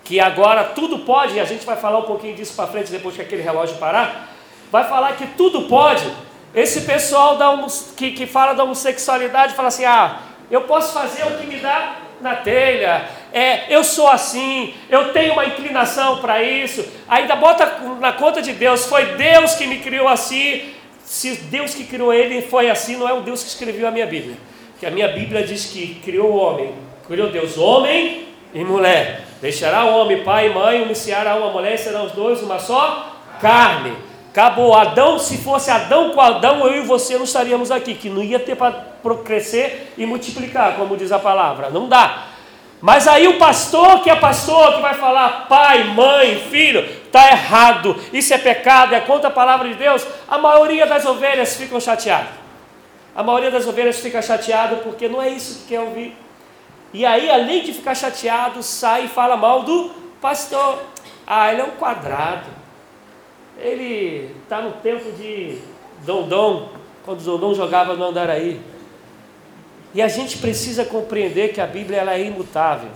que agora tudo pode, e a gente vai falar um pouquinho disso para frente depois que aquele relógio parar, vai falar que tudo pode. Esse pessoal da que, que fala da homossexualidade fala assim: ah, eu posso fazer o que me dá na telha, é, eu sou assim, eu tenho uma inclinação para isso, ainda bota na conta de Deus, foi Deus que me criou assim. Se Deus que criou ele foi assim, não é o Deus que escreveu a minha Bíblia que a minha Bíblia diz que criou o homem, criou Deus homem e mulher. Deixará o homem pai e mãe, iniciará uma mulher e serão os dois uma só carne. Acabou. Adão, se fosse Adão com Adão, eu e você não estaríamos aqui, que não ia ter para crescer e multiplicar, como diz a palavra. Não dá. Mas aí o pastor, que é pastor, que vai falar pai, mãe, filho, está errado, isso é pecado, é contra a palavra de Deus, a maioria das ovelhas ficam chateadas. A maioria das ovelhas fica chateado porque não é isso que quer ouvir. E aí, além de ficar chateado, sai e fala mal do pastor. Ah, ele é um quadrado. Ele está no tempo de Dondon, quando Dondon jogava no Andaraí. E a gente precisa compreender que a Bíblia ela é imutável.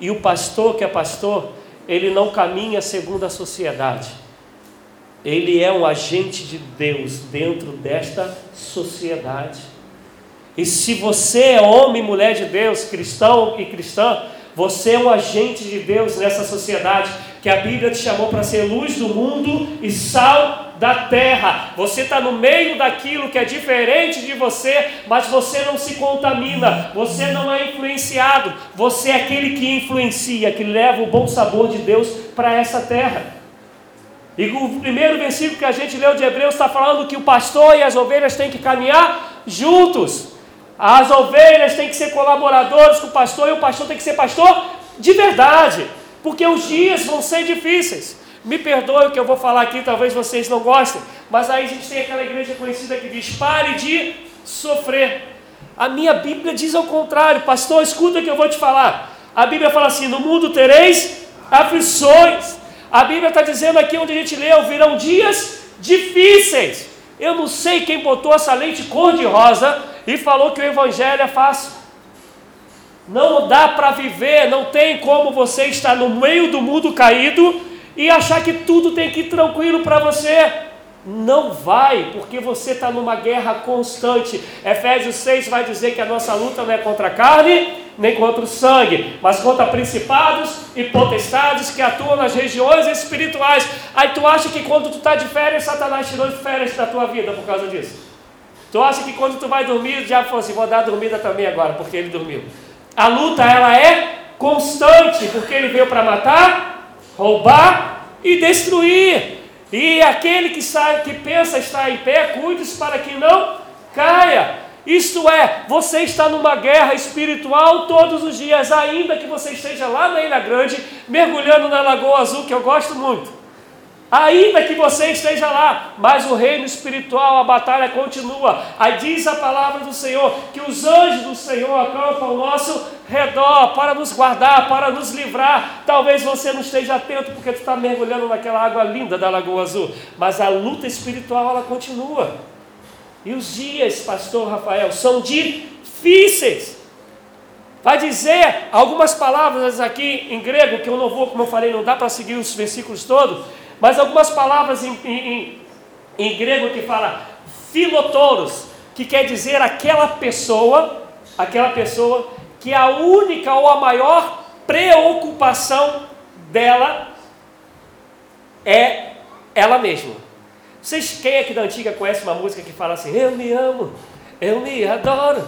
E o pastor que é pastor, ele não caminha segundo a sociedade. Ele é um agente de Deus dentro desta sociedade. E se você é homem e mulher de Deus, cristão e cristã, você é um agente de Deus nessa sociedade que a Bíblia te chamou para ser luz do mundo e sal da terra. Você está no meio daquilo que é diferente de você, mas você não se contamina, você não é influenciado, você é aquele que influencia, que leva o bom sabor de Deus para essa terra. E o primeiro versículo que a gente leu de Hebreus está falando que o pastor e as ovelhas têm que caminhar juntos. As ovelhas têm que ser colaboradores com o pastor e o pastor tem que ser pastor de verdade, porque os dias vão ser difíceis. Me perdoe o que eu vou falar aqui, talvez vocês não gostem, mas aí a gente tem aquela igreja conhecida que diz: pare de sofrer. A minha Bíblia diz ao contrário, pastor, escuta o que eu vou te falar. A Bíblia fala assim: no mundo tereis aflições. A Bíblia está dizendo aqui onde a gente leu: virão dias difíceis. Eu não sei quem botou essa lente cor-de-rosa e falou que o Evangelho é fácil. Não dá para viver, não tem como você estar no meio do mundo caído e achar que tudo tem que ir tranquilo para você. Não vai, porque você está numa guerra constante. Efésios 6 vai dizer que a nossa luta não é contra a carne, nem contra o sangue, mas contra principados e potestades que atuam nas regiões espirituais. Aí tu acha que quando tu está de férias, Satanás tirou férias da tua vida por causa disso? Tu acha que quando tu vai dormir, o diabo falou assim, vou dar dormida também agora, porque ele dormiu. A luta, ela é constante, porque ele veio para matar, roubar e destruir. E aquele que sabe, que pensa estar em pé, cuide-se para que não caia. Isto é, você está numa guerra espiritual todos os dias, ainda que você esteja lá na Ilha Grande, mergulhando na Lagoa Azul, que eu gosto muito. Ainda que você esteja lá, mas o reino espiritual, a batalha continua. Aí diz a palavra do Senhor que os anjos do Senhor acampam ao nosso redor para nos guardar, para nos livrar. Talvez você não esteja atento porque tu está mergulhando naquela água linda da Lagoa Azul, mas a luta espiritual ela continua. E os dias, pastor Rafael, são difíceis. Vai dizer algumas palavras aqui em grego, que eu não vou, como eu falei, não dá para seguir os versículos todos, mas algumas palavras em, em, em grego que fala filotoros, que quer dizer aquela pessoa, aquela pessoa que a única ou a maior preocupação dela é ela mesma. Vocês, quem aqui da antiga conhece uma música que fala assim, eu me amo, eu me adoro.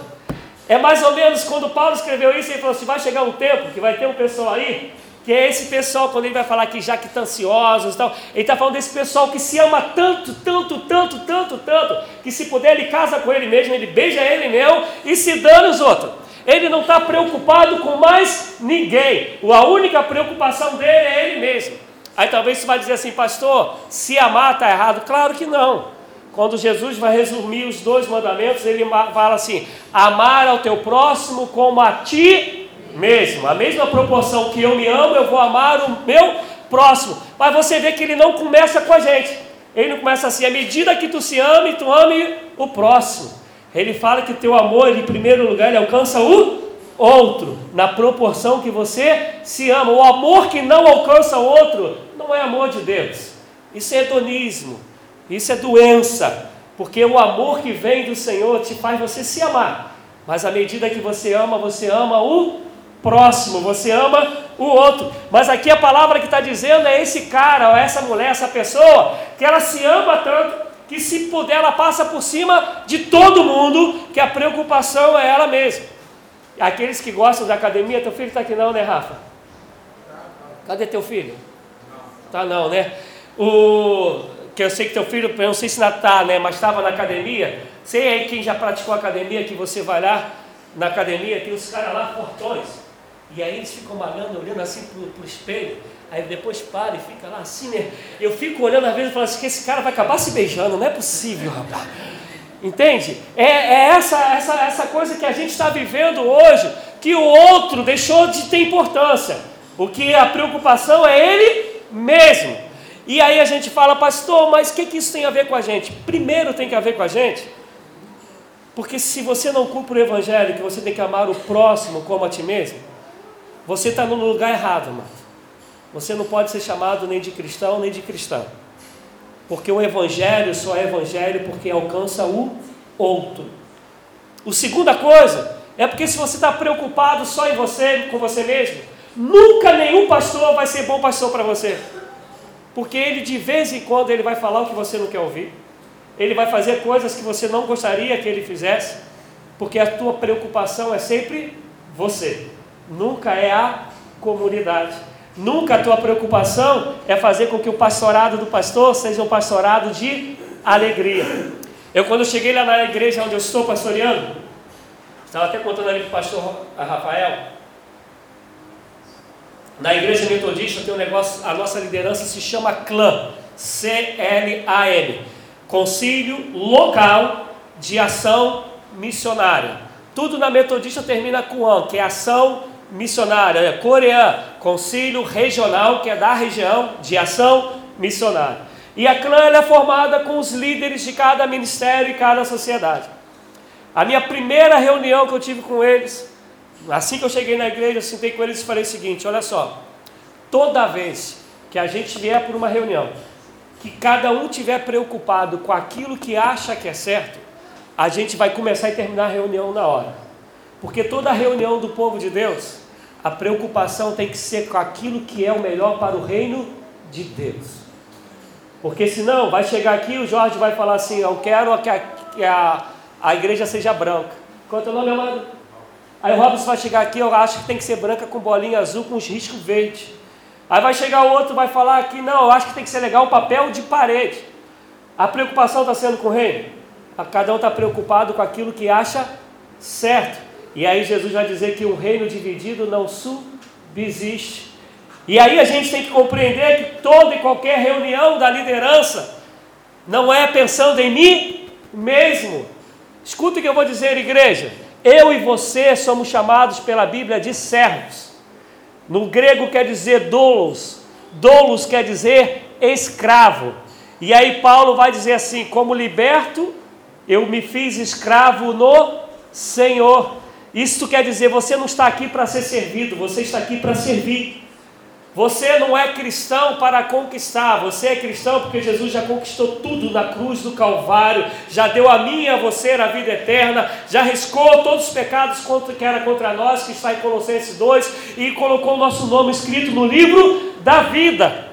É mais ou menos quando Paulo escreveu isso, ele falou assim, vai chegar um tempo que vai ter um pessoal aí que é esse pessoal, quando ele vai falar que jactanciosos e tal, ele está falando desse pessoal que se ama tanto, tanto, tanto, tanto, tanto, que se puder ele casa com ele mesmo, ele beija ele mesmo e se dana os outros. Ele não está preocupado com mais ninguém. A única preocupação dele é ele mesmo. Aí talvez você vai dizer assim, pastor, se amar está errado. Claro que não. Quando Jesus vai resumir os dois mandamentos, ele fala assim: amar ao teu próximo como a ti mesmo. A mesma proporção que eu me amo, eu vou amar o meu próximo. Mas você vê que ele não começa com a gente. Ele não começa assim, à medida que tu se ama, tu ame o próximo. Ele fala que teu amor, ele, em primeiro lugar, ele alcança o outro, na proporção que você se ama. O amor que não alcança o outro não é amor de Deus. Isso é hedonismo, isso é doença, porque o amor que vem do Senhor te faz você se amar. Mas à medida que você ama, você ama o próximo, você ama o outro. Mas aqui a palavra que está dizendo é esse cara, ou essa mulher, essa pessoa, que ela se ama tanto que se puder ela passa por cima de todo mundo, que a preocupação é ela mesma. Aqueles que gostam da academia, teu filho está aqui não, né, Rafa? Cadê teu filho? Tá não, né? O que eu sei que teu filho, eu não sei se está, né, mas estava na academia. Sei aí quem já praticou academia que você vai lá na academia, tem os caras lá fortões. E aí eles ficam malhando, olhando assim pro, pro espelho. Aí depois para e fica lá assim, né? Eu fico olhando às vezes e falo assim, que esse cara vai acabar se beijando, não é possível, rapaz. Entende? É, é essa, essa, essa coisa que a gente está vivendo hoje, que o outro deixou de ter importância. O que a preocupação é ele mesmo. E aí a gente fala, pastor, mas o que, que isso tem a ver com a gente? Primeiro tem que ver com a gente, porque se você não cumpre o evangelho, que você tem que amar o próximo como a ti mesmo, você está no lugar errado, mano. Você não pode ser chamado nem de cristão nem de cristã. Porque o evangelho só é evangelho porque alcança o outro. A segunda coisa é porque se você está preocupado só em você, com você mesmo, nunca nenhum pastor vai ser bom pastor para você. Porque ele de vez em quando ele vai falar o que você não quer ouvir. Ele vai fazer coisas que você não gostaria que ele fizesse, porque a tua preocupação é sempre você nunca é a comunidade. Nunca a tua preocupação é fazer com que o pastorado do pastor seja um pastorado de alegria. Eu, quando cheguei lá na igreja onde eu estou pastoreando, Estava até contando ali para o pastor Rafael. Na igreja metodista tem um negócio, a nossa liderança se chama CLAM, C-L-A-M, Concílio Local de Ação Missionária. Tudo na metodista termina com AN, que é ação missionária. Coreano, Concílio Regional, que é da região de ação missionária. E a CLAM é formada com os líderes de cada ministério e cada sociedade. A minha primeira reunião que eu tive com eles, assim que eu cheguei na igreja, eu sentei com eles e falei o seguinte: olha só, toda vez que a gente vier por uma reunião, que cada um tiver preocupado com aquilo que acha que é certo, a gente vai começar e terminar a reunião na hora. Porque toda reunião do povo de Deus, a preocupação tem que ser com aquilo que é o melhor para o reino de Deus. Porque senão vai chegar aqui o Jorge vai falar assim: Eu quero que a, que a, a igreja seja branca. Quanto é o nome, amado? Aí o Robson vai chegar aqui, eu acho que tem que ser branca com bolinha azul com os riscos verdes. Aí vai chegar o outro vai falar aqui, não, eu acho que tem que ser legal o papel de parede. A preocupação está sendo com o reino? Cada um está preocupado com aquilo que acha certo. E aí Jesus vai dizer que um reino dividido não subsiste. E aí a gente tem que compreender que toda e qualquer reunião da liderança não é pensando em mim mesmo. Escuta o que eu vou dizer, igreja. Eu e você somos chamados pela Bíblia de servos. No grego quer dizer doulos. Doulos quer dizer escravo. E aí Paulo vai dizer assim: como liberto, eu me fiz escravo no Senhor. Isso quer dizer, você não está aqui para ser servido, você está aqui para servir. Você não é cristão para conquistar, você é cristão porque Jesus já conquistou tudo na cruz do Calvário, já deu a mim e a você a vida eterna, já riscou todos os pecados que era contra nós, que está em Colossenses 2, e colocou o nosso nome escrito no livro da vida.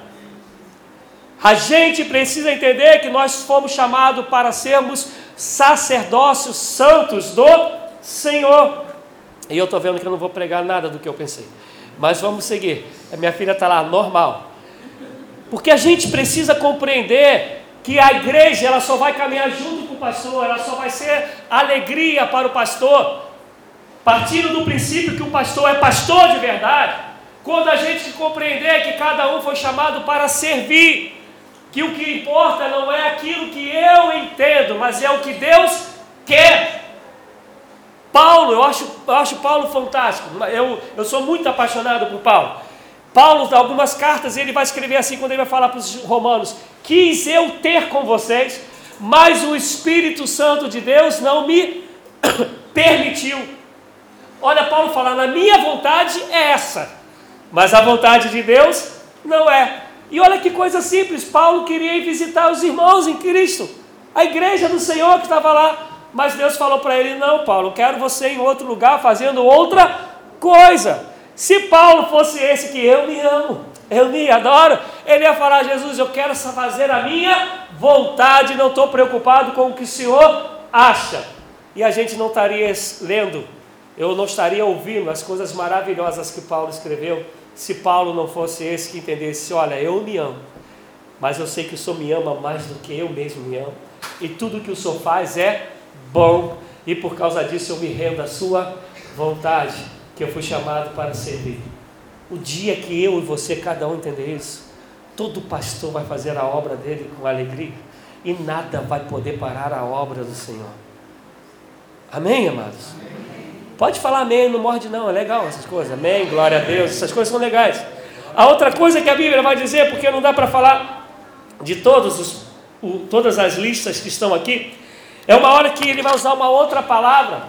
A gente precisa entender que nós fomos chamados para sermos sacerdócios santos do Senhor. E eu estou vendo que eu não vou pregar nada do que eu pensei. Mas vamos seguir. A minha filha está lá, normal. Porque a gente precisa compreender que a igreja ela só vai caminhar junto com o pastor, ela só vai ser alegria para o pastor, partindo do princípio que o pastor é pastor de verdade, quando a gente compreender que cada um foi chamado para servir, que o que importa não é aquilo que eu entendo, mas é o que Deus quer. Paulo, eu acho, eu acho Paulo fantástico. Eu, eu sou muito apaixonado por Paulo. Paulo, algumas cartas, ele vai escrever assim quando ele vai falar para os romanos: Quis eu ter com vocês, mas o Espírito Santo de Deus não me permitiu. Olha, Paulo fala: Na minha vontade é essa, mas a vontade de Deus não é. E olha que coisa simples: Paulo queria ir visitar os irmãos em Cristo, a igreja do Senhor que estava lá. Mas Deus falou para ele: Não, Paulo, quero você em outro lugar fazendo outra coisa. Se Paulo fosse esse que eu me amo, eu me adoro, ele ia falar: Jesus, eu quero fazer a minha vontade, não estou preocupado com o que o Senhor acha. E a gente não estaria lendo, eu não estaria ouvindo as coisas maravilhosas que Paulo escreveu, se Paulo não fosse esse que entendesse: olha, eu me amo, mas eu sei que o Senhor me ama mais do que eu mesmo me amo, e tudo que o Senhor faz é bom, e por causa disso eu me rendo à Sua vontade, que eu fui chamado para servir. O dia que eu e você, cada um entender isso, todo pastor vai fazer a obra dele com alegria, e nada vai poder parar a obra do Senhor. Amém, amados? Amém. Pode falar amém, não morde não, é legal essas coisas. Amém, glória a Deus, essas coisas são legais. A outra coisa que a Bíblia vai dizer, porque não dá para falar de todos os, o, todas as listas que estão aqui, é uma hora que ele vai usar uma outra palavra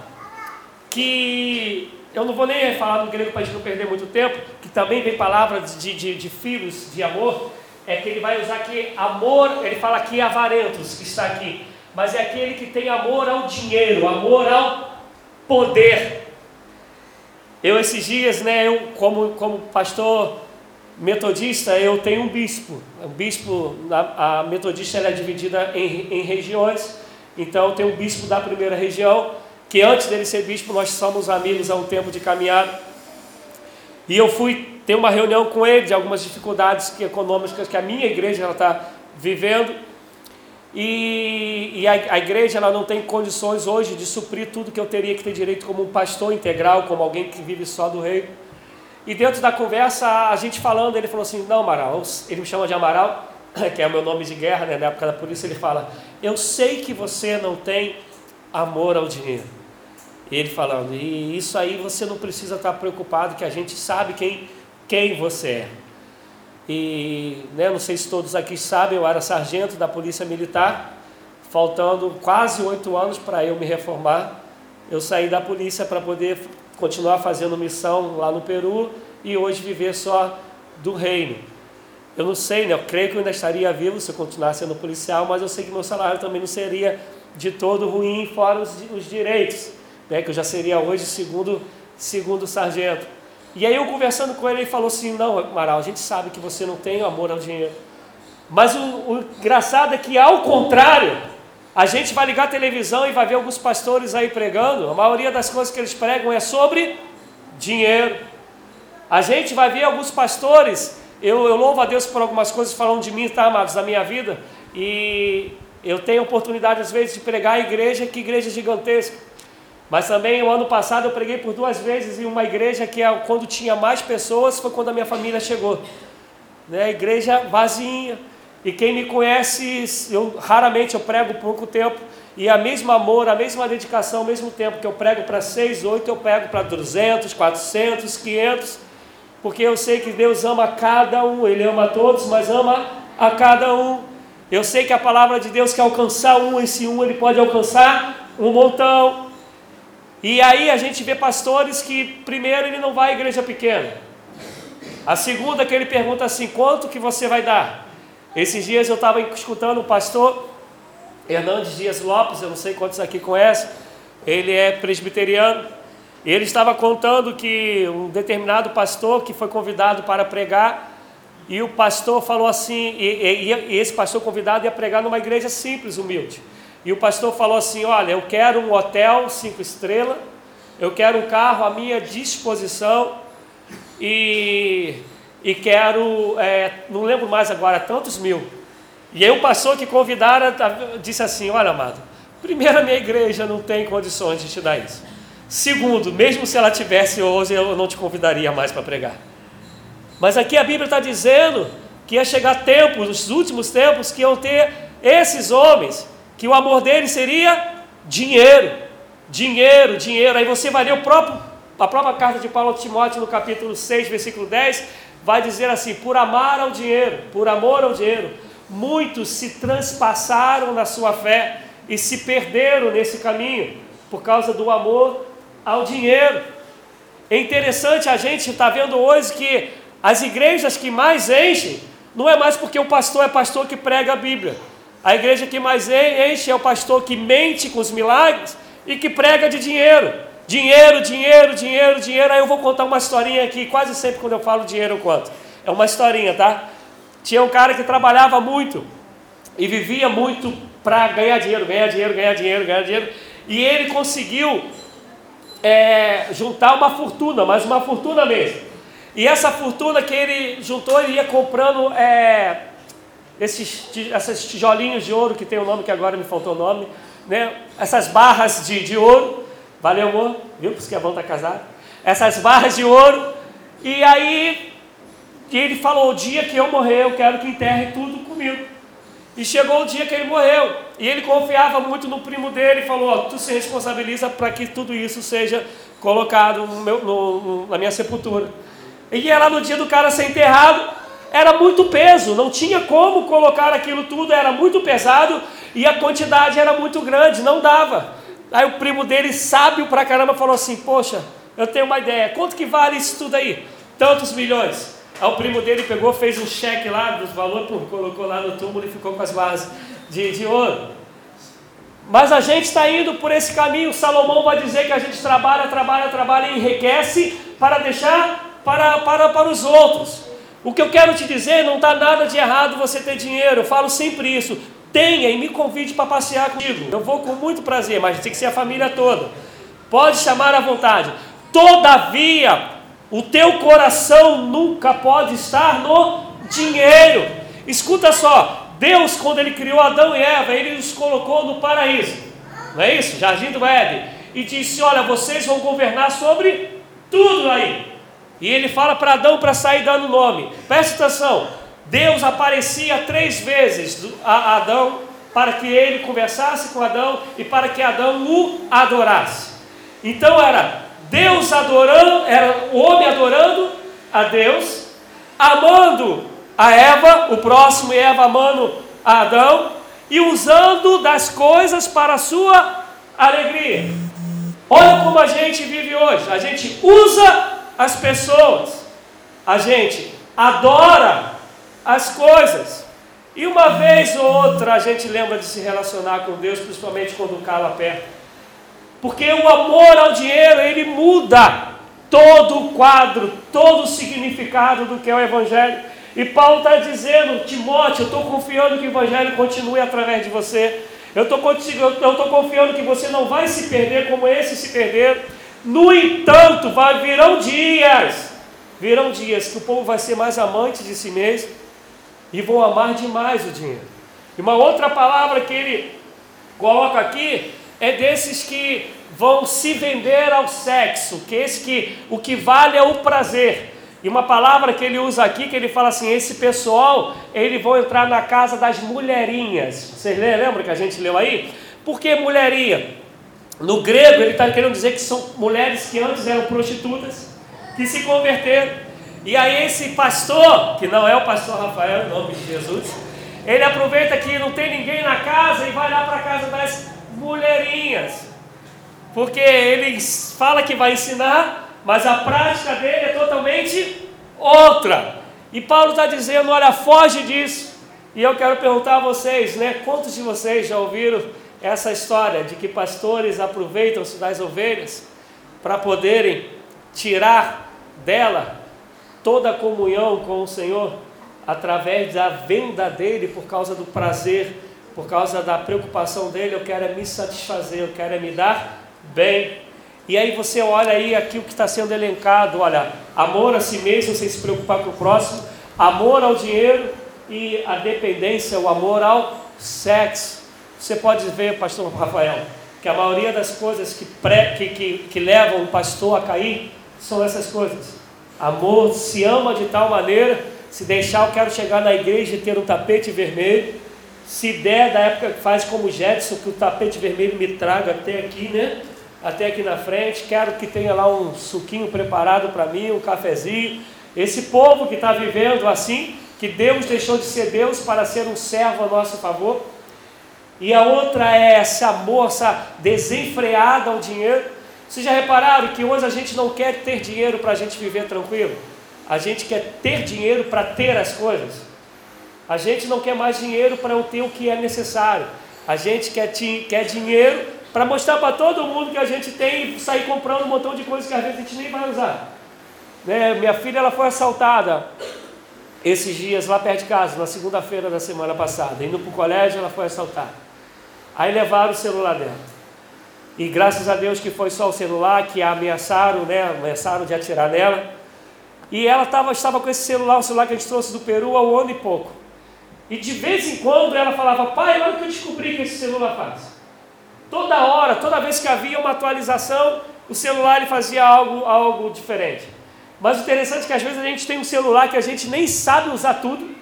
que eu não vou nem falar no grego para a gente não perder muito tempo, que também vem palavra de, de, de filhos, de amor, é que ele vai usar aqui amor, ele fala aqui avarentos, que está aqui, mas é aquele que tem amor ao dinheiro, amor ao poder. Eu esses dias, né, eu como, como pastor metodista, eu tenho um bispo. O bispo, a, a metodista ela é dividida em, em regiões, então tem um bispo da primeira região, que antes dele ser bispo nós somos amigos há um tempo de caminhada. E eu fui ter uma reunião com ele de algumas dificuldades econômicas que a minha igreja está vivendo. E, e a, a, igreja ela não tem condições hoje de suprir tudo que eu teria que ter direito como um pastor integral, como alguém que vive só do rei. E dentro da conversa, a gente falando, ele falou assim: Não, Amaral, ele me chama de Amaral, que é o meu nome de guerra, né? na época da polícia, ele fala: Eu sei que você não tem amor ao dinheiro. E ele falando: E isso aí você não precisa estar preocupado, que a gente sabe quem, quem você é. E né, não sei se todos aqui sabem, eu era sargento da Polícia Militar, faltando quase oito anos para eu me reformar. Eu saí da polícia para poder continuar fazendo missão lá no Peru e hoje viver só do reino. Eu não sei, né? Eu creio que eu ainda estaria vivo se eu continuasse sendo policial, mas eu sei que meu salário também não seria de todo ruim, fora os, os direitos, né? Que eu já seria hoje segundo, segundo sargento. E aí eu conversando com ele, ele falou assim, não, Amaral, a gente sabe que você não tem amor ao dinheiro. Mas o, o engraçado é que ao contrário, a gente vai ligar a televisão e vai ver alguns pastores aí pregando, a maioria das coisas que eles pregam é sobre dinheiro. A gente vai ver alguns pastores, eu, eu louvo a Deus por algumas coisas falando de mim, tá, amados, da minha vida, e eu tenho oportunidade às vezes de pregar a igreja, que igreja gigantesca. Mas também o ano passado eu preguei por duas vezes em uma igreja que é quando tinha mais pessoas foi quando a minha família chegou. Né? Igreja vazinha. E quem me conhece, eu raramente eu prego pouco tempo. E a mesma amor, a mesma dedicação, ao mesmo tempo que eu prego para seis, oito, eu prego para 200, 400, 500. Porque eu sei que Deus ama cada um, Ele ama a todos, mas ama a cada um. Eu sei que a palavra de Deus quer alcançar um, esse um ele pode alcançar um montão. E aí a gente vê pastores que, primeiro, ele não vai à igreja pequena. A segunda que ele pergunta assim, quanto que você vai dar? Esses dias eu estava escutando o pastor Hernandes Dias Lopes, eu não sei quantos aqui conhecem, ele é presbiteriano, ele estava contando que um determinado pastor que foi convidado para pregar, e o pastor falou assim, e, e, e esse pastor convidado ia pregar numa igreja simples, humilde. E o pastor falou assim: Olha, eu quero um hotel cinco estrelas, eu quero um carro à minha disposição e, e quero, é, não lembro mais agora, tantos mil. E aí o pastor que convidara disse assim: Olha, amado, primeiro, a minha igreja não tem condições de te dar isso. Segundo, mesmo se ela tivesse hoje, eu não te convidaria mais para pregar. Mas aqui a Bíblia está dizendo que ia chegar tempos, nos últimos tempos, que iam ter esses homens que o amor dele seria dinheiro, dinheiro, dinheiro. Aí você vai ler o próprio, a própria carta de Paulo a Timóteo no capítulo 6, versículo 10, vai dizer assim: por amar ao dinheiro, por amor ao dinheiro, muitos se transpassaram na sua fé e se perderam nesse caminho por causa do amor ao dinheiro. É interessante a gente estar tá vendo hoje que as igrejas que mais enchem não é mais porque o pastor é pastor que prega a Bíblia a igreja que mais enche é o pastor que mente com os milagres e que prega de dinheiro. Dinheiro, dinheiro, dinheiro, dinheiro. Aí eu vou contar uma historinha aqui, quase sempre quando eu falo dinheiro eu conto. É uma historinha, tá? Tinha um cara que trabalhava muito e vivia muito para ganhar dinheiro, ganhar dinheiro, ganhar dinheiro, ganhar dinheiro. E ele conseguiu é, juntar uma fortuna, mas uma fortuna mesmo. E essa fortuna que ele juntou, ele ia comprando é, esses, esses tijolinhos de ouro, que tem o um nome que agora me faltou o nome, né? essas barras de, de ouro, valeu amor, viu? Por isso que é bom estar casado. Essas barras de ouro, e aí ele falou: o dia que eu morrer, eu quero que enterre tudo comigo. E chegou o dia que ele morreu, e ele confiava muito no primo dele, e falou: tu se responsabiliza para que tudo isso seja colocado no meu, no, no, na minha sepultura. E era no dia do cara ser enterrado, era muito peso, não tinha como colocar aquilo tudo, era muito pesado e a quantidade era muito grande, não dava. Aí o primo dele, sábio pra caramba, falou assim: Poxa, eu tenho uma ideia, quanto que vale isso tudo aí? Tantos milhões. Aí o primo dele pegou, fez um cheque lá dos valores, colocou lá no túmulo e ficou com as barras de, de ouro. Mas a gente está indo por esse caminho. Salomão vai dizer que a gente trabalha, trabalha, trabalha e enriquece para deixar para, para, para os outros. O que eu quero te dizer, não está nada de errado você ter dinheiro, eu falo sempre isso. Tenha e me convide para passear comigo. Eu vou com muito prazer, mas tem que ser a família toda. Pode chamar à vontade. Todavia, o teu coração nunca pode estar no dinheiro. Escuta só, Deus, quando Ele criou Adão e Eva, Ele os colocou no paraíso, não é isso? Jardim do Éden, e disse: Olha, vocês vão governar sobre tudo aí. E Ele fala para Adão para sair dando nome. Presta atenção: Deus aparecia três vezes a Adão para que ele conversasse com Adão e para que Adão o adorasse. Então era Deus adorando, era o homem adorando a Deus, amando a Eva, o próximo Eva amando a Adão e usando das coisas para a sua alegria. Olha como a gente vive hoje. A gente usa as pessoas. A gente adora as coisas. E uma vez ou outra a gente lembra de se relacionar com Deus, principalmente quando o calo aperta. Porque o amor ao dinheiro, ele muda todo o quadro, todo o significado do que é o Evangelho. E Paulo está dizendo, Timóteo, eu estou confiando que o Evangelho continue através de você. Eu estou confiando que você não vai se perder como esses se perderam. No entanto, vai, virão dias, virão dias que o povo vai ser mais amante de si mesmo e vão amar demais o dinheiro. E uma outra palavra que ele coloca aqui é desses que vão se vender ao sexo, que esse que o que vale é o prazer. E uma palavra que ele usa aqui, que ele fala assim: esse pessoal, eles vão entrar na casa das mulherinhas. Vocês lembram que a gente leu aí? Por que mulheria? No grego, ele está querendo dizer que são mulheres que antes eram prostitutas, que se converteram e aí esse pastor, que não é o pastor Rafael, em nome de Jesus, ele aproveita que não tem ninguém na casa e vai lá para a casa das mulherinhas. Porque ele fala que vai ensinar, mas a prática dele é totalmente outra. E Paulo está dizendo: olha, foge disso. E eu quero perguntar a vocês, né? Quantos de vocês já ouviram essa história de que pastores aproveitam-se das ovelhas para poderem tirar dela toda a comunhão com o Senhor através da venda dele por causa do prazer, por causa da preocupação dele, eu quero é me satisfazer, eu quero é me dar bem. E aí você olha aí aqui o que está sendo elencado, olha, amor a si mesmo sem se preocupar com o próximo, amor ao dinheiro e a dependência, o amor ao sexo. Você pode ver, pastor Rafael, que a maioria das coisas que, pré, que, que, que levam o pastor a cair são essas coisas. Amor se ama de tal maneira, se deixar, eu quero chegar na igreja e ter um tapete vermelho. Se der, da época que faz como Jetson, que o tapete vermelho me traga até aqui, né? Até aqui na frente. Quero que tenha lá um suquinho preparado para mim, um cafezinho. Esse povo que está vivendo assim, que Deus deixou de ser Deus para ser um servo a nosso favor. E a outra é essa desenfreada ao dinheiro. Vocês já repararam que hoje a gente não quer ter dinheiro para a gente viver tranquilo? A gente quer ter dinheiro para ter as coisas. A gente não quer mais dinheiro para eu ter o que é necessário. A gente quer, quer dinheiro para mostrar para todo mundo que a gente tem e sair comprando um montão de coisas que às vezes a gente nem vai usar. Né? Minha filha ela foi assaltada esses dias lá perto de casa, na segunda-feira da semana passada. Indo para o colégio, ela foi assaltada. Aí levaram o celular dela. E graças a Deus que foi só o celular que a ameaçaram, né? Ameaçaram de atirar nela. E ela tava, estava com esse celular, o celular que a gente trouxe do Peru há um ano e pouco. E de vez em quando ela falava, pai, olha o que eu descobri que esse celular faz. Toda hora, toda vez que havia uma atualização, o celular ele fazia algo, algo diferente. Mas o interessante é que às vezes a gente tem um celular que a gente nem sabe usar tudo.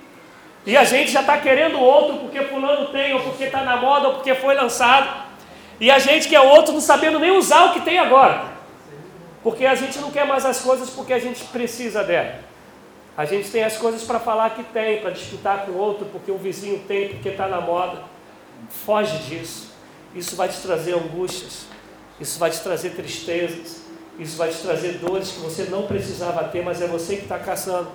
E a gente já está querendo outro porque fulano tem, ou porque está na moda, ou porque foi lançado. E a gente que é outro não sabendo nem usar o que tem agora. Porque a gente não quer mais as coisas porque a gente precisa dela. A gente tem as coisas para falar que tem, para disputar com o outro, porque o vizinho tem, porque está na moda. Foge disso. Isso vai te trazer angústias. Isso vai te trazer tristezas. Isso vai te trazer dores que você não precisava ter, mas é você que está caçando.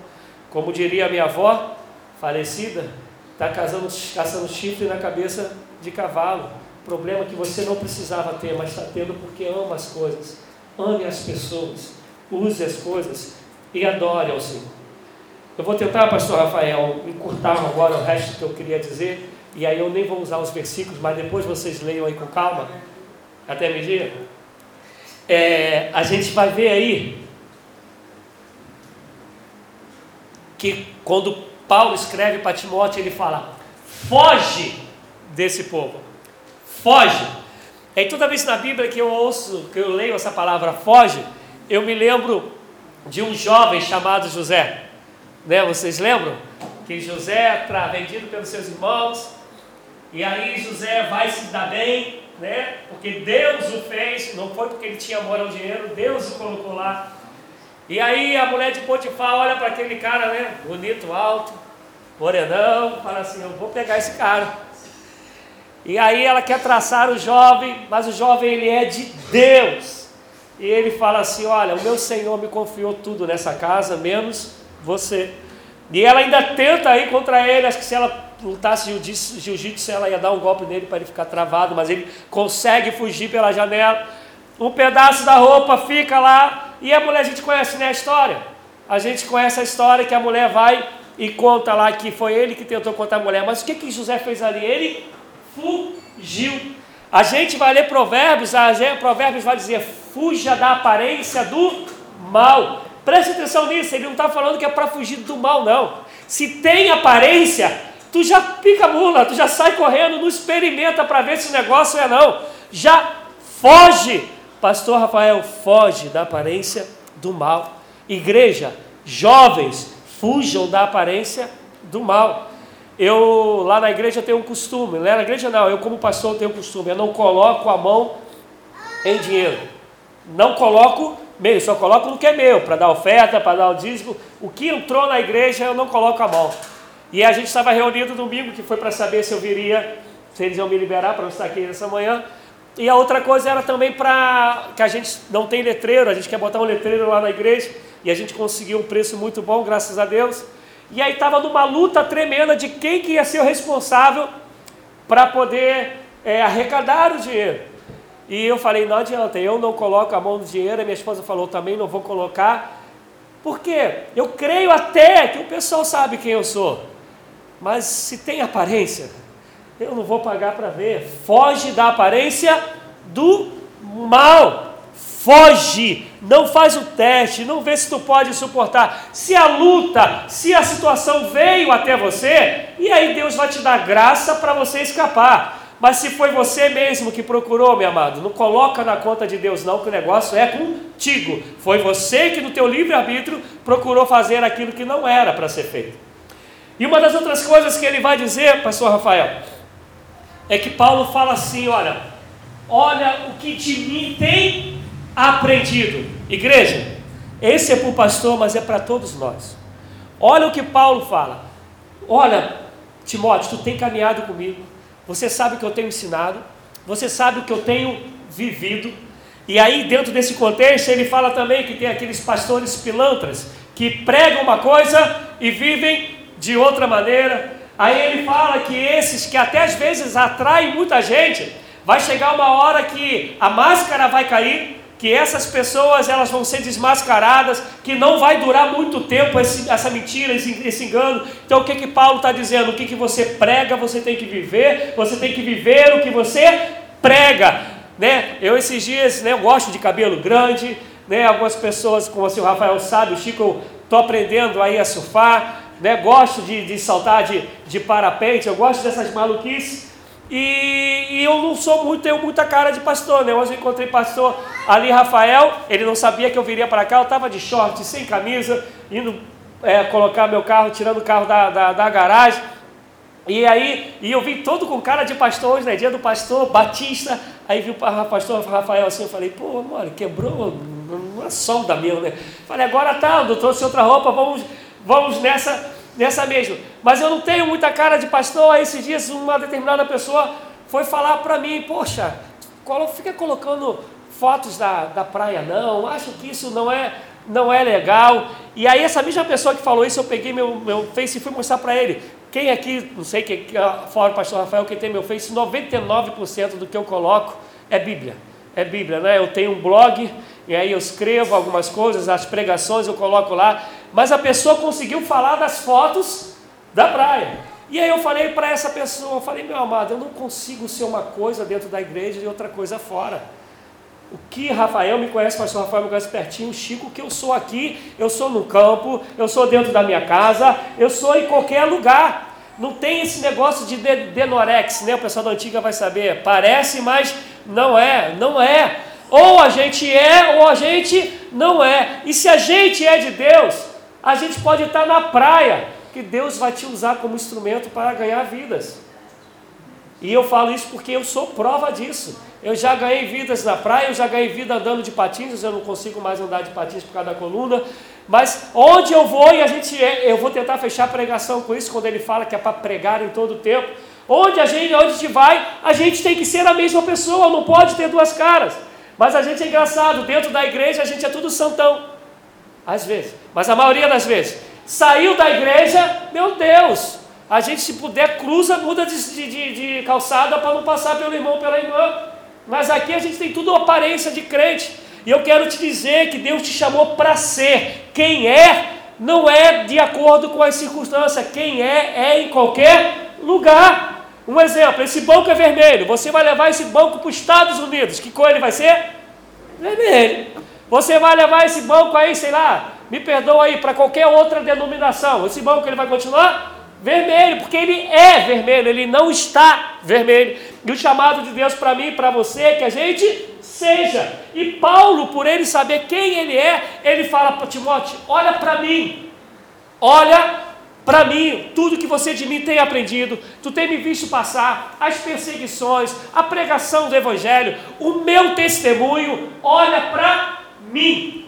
Como diria minha avó, falecida, está caçando chifre na cabeça de cavalo. Problema que você não precisava ter, mas está tendo porque ama as coisas. Ame as pessoas, use as coisas e adore ao Senhor. Eu vou tentar, pastor Rafael, encurtar agora o resto que eu queria dizer, e aí eu nem vou usar os versículos, mas depois vocês leiam aí com calma, até meio-dia. É, a gente vai ver aí que quando Paulo escreve para Timóteo, ele fala: foge desse povo. Foge. E toda vez na Bíblia que eu ouço, que eu leio essa palavra foge, eu me lembro de um jovem chamado José. Né? Vocês lembram? Que José está vendido pelos seus irmãos, e aí José vai se dar bem, né? Porque Deus o fez, não foi porque ele tinha amor ao dinheiro, Deus o colocou lá. E aí a mulher de Potifar olha para aquele cara, né? Bonito, alto, morenão, fala assim: Eu vou pegar esse cara. E aí ela quer traçar o jovem, mas o jovem ele é de Deus. E ele fala assim: Olha, o meu Senhor me confiou tudo nessa casa, menos você. E ela ainda tenta ir contra ele, acho que se ela lutasse jiu-jitsu, ela ia dar um golpe nele para ele ficar travado, mas ele consegue fugir pela janela. Um pedaço da roupa fica lá, e a mulher, a gente conhece né, a história. A gente conhece a história que a mulher vai e conta lá que foi ele que tentou contar a mulher. Mas o que, que José fez ali? Ele fugiu. A gente vai ler Provérbios, a gente, Provérbios vai dizer: fuja da aparência do mal. Preste atenção nisso, ele não está falando que é para fugir do mal, não. Se tem aparência, tu já pica mula, tu já sai correndo, não experimenta para ver se o negócio é não. Já foge. Pastor Rafael, foge da aparência do mal. Igreja, jovens, fujam da aparência do mal. Eu lá na igreja tenho um costume, lá na igreja não, eu como pastor tenho um costume, eu não coloco a mão em dinheiro. Não coloco meio, só coloco no que é meu, para dar oferta, para dar o dízimo. O que entrou na igreja eu não coloco a mão. E a gente estava reunido domingo, que foi para saber se eu viria, se eles iam me liberar para estar aqui nessa manhã. E a outra coisa era também para que a gente não tem letreiro, a gente quer botar um letreiro lá na igreja e a gente conseguiu um preço muito bom, graças a Deus. E aí estava numa luta tremenda de quem que ia ser o responsável para poder é, arrecadar o dinheiro. E eu falei, não adianta, eu não coloco a mão no dinheiro, a minha esposa falou, também não vou colocar, porque eu creio até que o pessoal sabe quem eu sou, mas se tem aparência, eu não vou pagar para ver. Foge da aparência do mal. Foge, não faz o teste, não vê se tu pode suportar. Se a luta, se a situação veio até você, e aí Deus vai te dar graça para você escapar. Mas se foi você mesmo que procurou, meu amado, não coloca na conta de Deus não, que o negócio é contigo. Foi você que no teu livre-arbítrio procurou fazer aquilo que não era para ser feito. E uma das outras coisas que ele vai dizer, pastor Rafael, é que Paulo fala assim, olha, olha o que de mim tem aprendido. Igreja, esse é para o pastor, mas é para todos nós. Olha o que Paulo fala. Olha, Timóteo, tu tem caminhado comigo. Você sabe o que eu tenho ensinado. Você sabe o que eu tenho vivido. E aí, dentro desse contexto, ele fala também que tem aqueles pastores pilantras que pregam uma coisa e vivem de outra maneira. Aí ele fala que esses que até às vezes atraem muita gente, vai chegar uma hora que a máscara vai cair que essas pessoas elas vão ser desmascaradas, que não vai durar muito tempo esse, essa mentira, esse, esse, engano. Então o que que Paulo está dizendo? O que que você prega, você tem que viver, você tem que viver o que você prega. Né? Eu esses dias né, eu gosto de cabelo grande, né? algumas pessoas, como assim, o Rafael sabe, o Chico, estou aprendendo aí a surfar, né? gosto de, de saltar de, de parapente, eu gosto dessas maluquices. E, e, eu não sou muito, tenho muita cara de pastor, né? Hoje eu encontrei pastor ali, Rafael, ele não sabia que eu viria para cá, eu estava de short, sem camisa, indo é, colocar meu carro, tirando o carro da, da, da, garagem. E aí, e eu vim todo com cara de pastor hoje, né? Dia do pastor, Batista. Aí vi o pastor Rafael assim, eu falei, pô, mano, quebrou uma solda meu, né? Falei, agora tá, eu trouxe outra roupa, vamos, vamos nessa nessa mesma. Mas eu não tenho muita cara de pastor. Esses dias uma determinada pessoa foi falar para mim, poxa, fica colocando fotos da, da praia não, acho que isso não é, não é legal. E aí essa mesma pessoa que falou isso, eu peguei meu, meu Face e fui mostrar para ele. Quem aqui, não sei, quem, fora o pastor Rafael, quem tem meu Face, 99% do que eu coloco é Bíblia. É Bíblia, né? Eu tenho um blog, e aí eu escrevo algumas coisas, as pregações eu coloco lá mas a pessoa conseguiu falar das fotos da praia. E aí eu falei para essa pessoa, eu falei, meu amado, eu não consigo ser uma coisa dentro da igreja e outra coisa fora. O que Rafael me conhece, pastor Rafael me conhece pertinho, Chico, que eu sou aqui, eu sou no campo, eu sou dentro da minha casa, eu sou em qualquer lugar. Não tem esse negócio de denorex, né? O pessoal da antiga vai saber. Parece, mas não é, não é. Ou a gente é, ou a gente não é. E se a gente é de Deus, a gente pode estar na praia, que Deus vai te usar como instrumento para ganhar vidas. E eu falo isso porque eu sou prova disso. Eu já ganhei vidas na praia, eu já ganhei vida andando de patins, eu não consigo mais andar de patins por causa da coluna. Mas onde eu vou, e a gente é, eu vou tentar fechar a pregação com isso, quando ele fala que é para pregar em todo o tempo. Onde a gente, onde a gente vai, a gente tem que ser a mesma pessoa, não pode ter duas caras. Mas a gente é engraçado, dentro da igreja a gente é tudo santão. Às vezes, mas a maioria das vezes. Saiu da igreja, meu Deus, a gente se puder cruza, muda de, de, de calçada para não passar pelo irmão, pela irmã. Mas aqui a gente tem tudo aparência de crente. E eu quero te dizer que Deus te chamou para ser. Quem é, não é de acordo com as circunstâncias. Quem é, é em qualquer lugar. Um exemplo: esse banco é vermelho. Você vai levar esse banco para os Estados Unidos. Que cor ele vai ser? Vermelho. Você vai levar esse banco aí, sei lá, me perdoa aí, para qualquer outra denominação. Esse banco ele vai continuar? vermelho, porque ele é vermelho, ele não está vermelho. E o chamado de Deus para mim e para você é que a gente seja. E Paulo, por ele saber quem ele é, ele fala para Timóteo: olha para mim, olha para mim, tudo que você de mim tem aprendido, tu tem me visto passar, as perseguições, a pregação do Evangelho, o meu testemunho, olha para mim.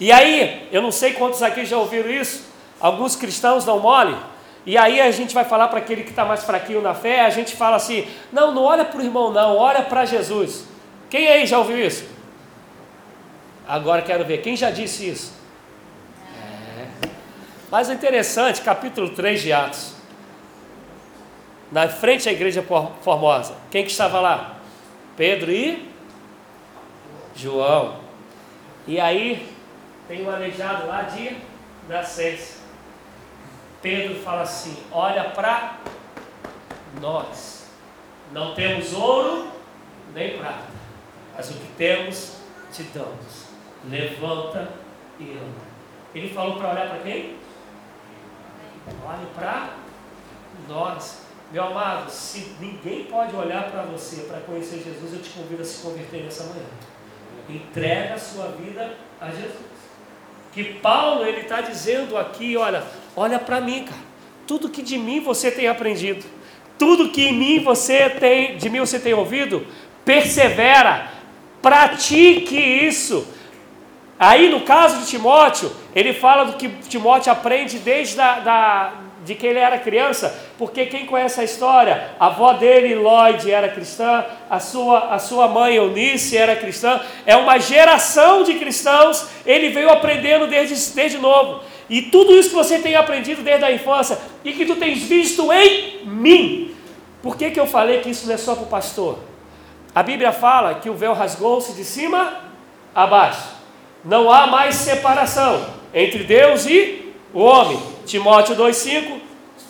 E aí, eu não sei quantos aqui já ouviram isso, alguns cristãos dão mole, e aí a gente vai falar para aquele que está mais fraquinho na fé, a gente fala assim: não, não olha para o irmão, não, olha para Jesus. Quem aí já ouviu isso? Agora quero ver, quem já disse isso? É. Mas é interessante, capítulo 3 de Atos. Na frente da igreja formosa. Quem que estava lá? Pedro e João. E aí tem um aleijado lá de nascença. Pedro fala assim: olha para nós. Não temos ouro nem prata, mas o que temos te damos. Levanta e anda. Ele falou para olhar para quem? Olhe para nós. Meu amado, se ninguém pode olhar para você para conhecer Jesus, eu te convido a se converter nessa manhã. Entrega a sua vida a Jesus que Paulo ele está dizendo aqui, olha, olha para mim, cara, tudo que de mim você tem aprendido, tudo que em mim você tem, de mim você tem ouvido, persevera, pratique isso. Aí no caso de Timóteo, ele fala do que Timóteo aprende desde a, da, de que ele era criança, porque quem conhece a história, a avó dele, Lloyd, era cristã, a sua, a sua mãe, Eunice, era cristã, é uma geração de cristãos, ele veio aprendendo desde, desde novo. E tudo isso que você tem aprendido desde a infância e que tu tens visto em mim. Por que, que eu falei que isso não é só para o pastor? A Bíblia fala que o véu rasgou-se de cima a baixo. Não há mais separação entre Deus e o homem. Timóteo 2,5,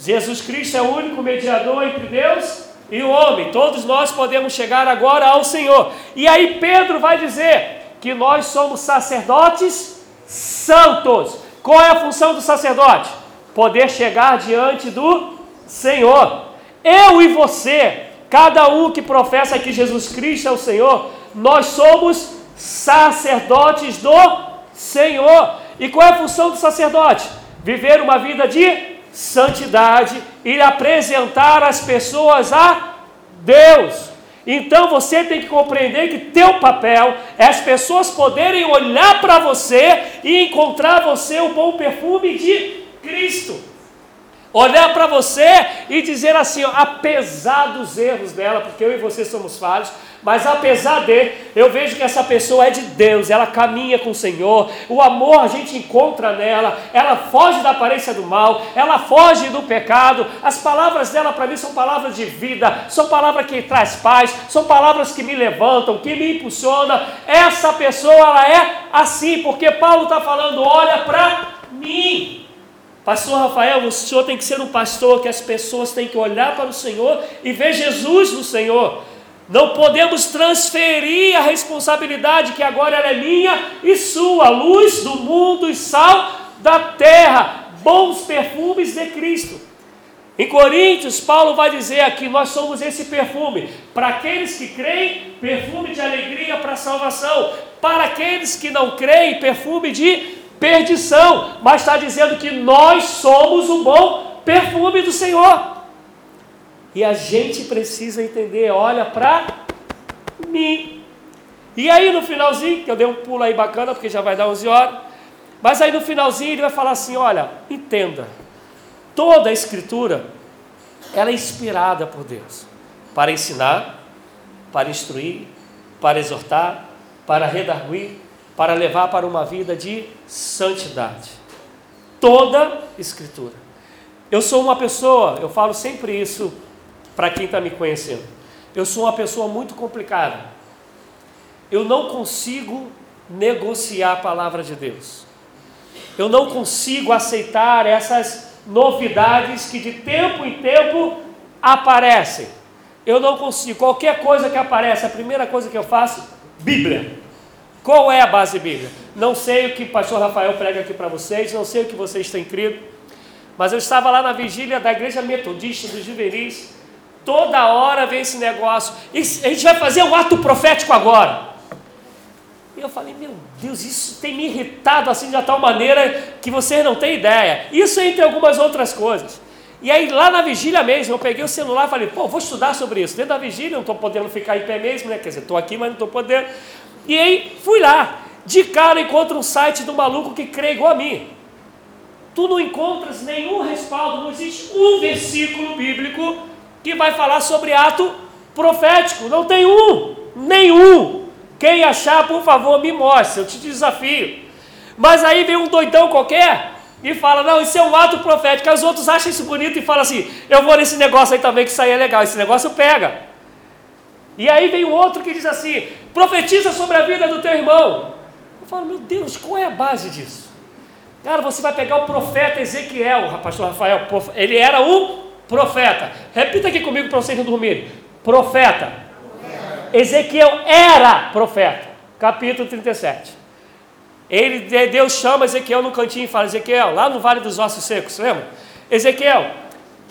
Jesus Cristo é o único mediador entre Deus e o homem. Todos nós podemos chegar agora ao Senhor. E aí Pedro vai dizer que nós somos sacerdotes santos. Qual é a função do sacerdote? Poder chegar diante do Senhor. Eu e você, cada um que professa que Jesus Cristo é o Senhor, nós somos sacerdotes do Senhor. E qual é a função do sacerdote? Viver uma vida de santidade e apresentar as pessoas a Deus. Então você tem que compreender que teu papel é as pessoas poderem olhar para você e encontrar você o bom perfume de Cristo olhar para você e dizer assim, ó, apesar dos erros dela, porque eu e você somos falhos, mas apesar de, eu vejo que essa pessoa é de Deus, ela caminha com o Senhor, o amor a gente encontra nela, ela foge da aparência do mal, ela foge do pecado, as palavras dela para mim são palavras de vida, são palavras que traz paz, são palavras que me levantam, que me impulsionam. Essa pessoa ela é assim, porque Paulo está falando, olha para mim. Pastor Rafael, o senhor tem que ser um pastor que as pessoas têm que olhar para o Senhor e ver Jesus no Senhor. Não podemos transferir a responsabilidade que agora é minha e sua, luz do mundo e sal da terra, bons perfumes de Cristo. Em Coríntios, Paulo vai dizer aqui: nós somos esse perfume. Para aqueles que creem, perfume de alegria para a salvação. Para aqueles que não creem, perfume de perdição. Mas está dizendo que nós somos o bom perfume do Senhor. E a gente precisa entender: olha para mim. E aí no finalzinho, que eu dei um pulo aí bacana, porque já vai dar 11 horas. Mas aí no finalzinho ele vai falar assim: olha, entenda Toda a Escritura, ela é inspirada por Deus para ensinar, para instruir, para exortar, para redarguir, para levar para uma vida de santidade. Toda Escritura. Eu sou uma pessoa, eu falo sempre isso para quem está me conhecendo. Eu sou uma pessoa muito complicada. Eu não consigo negociar a palavra de Deus. Eu não consigo aceitar essas novidades que de tempo em tempo aparecem. Eu não consigo, qualquer coisa que aparece, a primeira coisa que eu faço, Bíblia. Qual é a base bíblica? Não sei o que o pastor Rafael prega aqui para vocês, não sei o que vocês têm crido, mas eu estava lá na vigília da igreja metodista dos Juvenis, toda hora vem esse negócio, e a gente vai fazer um ato profético agora. E eu falei, meu Deus, isso tem me irritado assim de tal maneira que vocês não têm ideia. Isso entre algumas outras coisas. E aí lá na vigília mesmo, eu peguei o celular e falei, pô, vou estudar sobre isso. Dentro da vigília, não estou podendo ficar em pé mesmo, né? Quer dizer, estou aqui, mas não estou podendo. E aí fui lá. De cara encontro um site do maluco que crê igual a mim. Tu não encontras nenhum respaldo, não existe um versículo bíblico que vai falar sobre ato profético. Não tem um, nenhum. Quem achar, por favor, me mostre, eu te desafio. Mas aí vem um doidão qualquer e fala: Não, isso é um ato profético. Os outros acham isso bonito e falam assim: Eu vou nesse negócio aí também, que isso aí é legal. Esse negócio pega. E aí vem o outro que diz assim: Profetiza sobre a vida do teu irmão. Eu falo: Meu Deus, qual é a base disso? Cara, você vai pegar o profeta Ezequiel, pastor Rafael, ele era um profeta. Repita aqui comigo para vocês não dormirem: Profeta. Ezequiel era profeta, capítulo 37. Ele, Deus chama Ezequiel no cantinho e fala: Ezequiel, lá no Vale dos Ossos Secos, lembra? Ezequiel,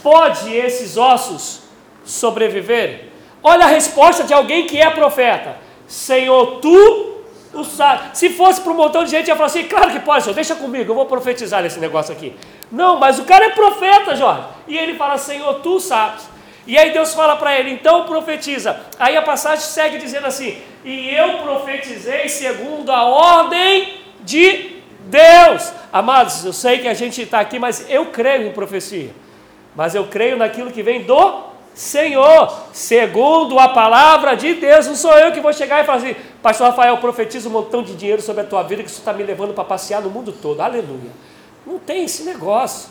pode esses ossos sobreviver? Olha a resposta de alguém que é profeta: Senhor, tu o sabe. Se fosse para um montão de gente, ia falar assim: claro que pode, Senhor, deixa comigo, eu vou profetizar nesse negócio aqui. Não, mas o cara é profeta, Jorge. E ele fala: Senhor, tu sabes. E aí Deus fala para ele, então profetiza. Aí a passagem segue dizendo assim: E eu profetizei segundo a ordem de Deus. Amados, eu sei que a gente está aqui, mas eu creio em profecia. Mas eu creio naquilo que vem do Senhor, segundo a palavra de Deus. Não sou eu que vou chegar e falar assim, Pastor Rafael, profetiza um montão de dinheiro sobre a tua vida que isso está me levando para passear no mundo todo. Aleluia. Não tem esse negócio.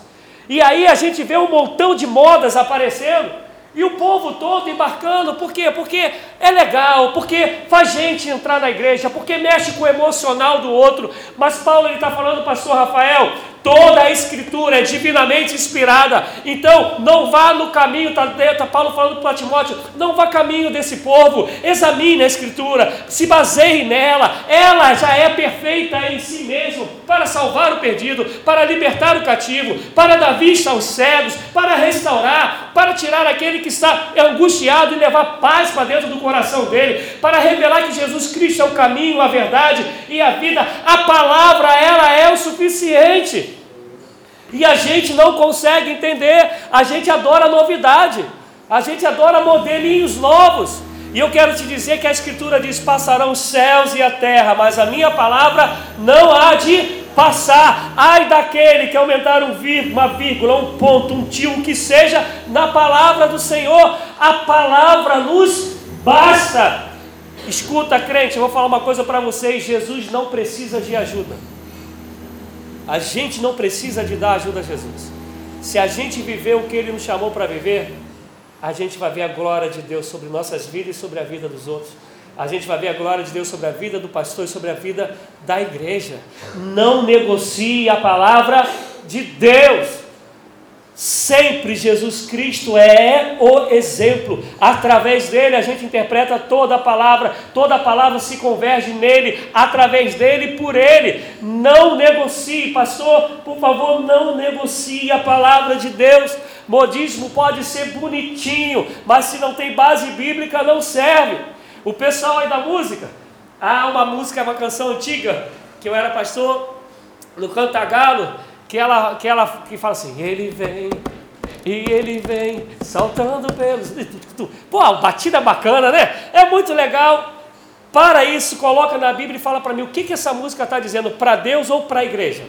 E aí a gente vê um montão de modas aparecendo. E o povo todo embarcando, por quê? Porque é legal, porque faz gente entrar na igreja, porque mexe com o emocional do outro. Mas Paulo está falando, pastor Rafael, Toda a escritura é divinamente inspirada. Então, não vá no caminho, está tá Paulo falando para Timóteo, não vá caminho desse povo. Examine a escritura, se baseie nela. Ela já é perfeita em si mesmo para salvar o perdido, para libertar o cativo, para dar vista aos cegos, para restaurar, para tirar aquele que está angustiado e levar paz para dentro do coração dele, para revelar que Jesus Cristo é o caminho, a verdade e a vida. A palavra ela é o suficiente. E a gente não consegue entender, a gente adora novidade, a gente adora modelinhos novos. E eu quero te dizer que a Escritura diz: passarão os céus e a terra, mas a minha palavra não há de passar. Ai daquele que aumentar um vírgula, uma vírgula, um ponto, um tio, o que seja, na palavra do Senhor. A palavra nos basta. Escuta, crente, eu vou falar uma coisa para vocês: Jesus não precisa de ajuda. A gente não precisa de dar ajuda a Jesus. Se a gente viver o que Ele nos chamou para viver, a gente vai ver a glória de Deus sobre nossas vidas e sobre a vida dos outros. A gente vai ver a glória de Deus sobre a vida do pastor e sobre a vida da igreja. Não negocie a palavra de Deus. Sempre Jesus Cristo é o exemplo. Através dele a gente interpreta toda a palavra, toda a palavra se converge nele, através dele por ele. Não negocie, pastor, por favor, não negocie a palavra de Deus. Modismo pode ser bonitinho, mas se não tem base bíblica não serve. O pessoal aí da música, há uma música, uma canção antiga, que eu era pastor no Cantagalo, que ela, que ela que fala assim, ele vem, e ele vem saltando pelos. Pô, batida bacana, né? É muito legal. Para isso, coloca na Bíblia e fala para mim o que, que essa música está dizendo, para Deus ou para a igreja.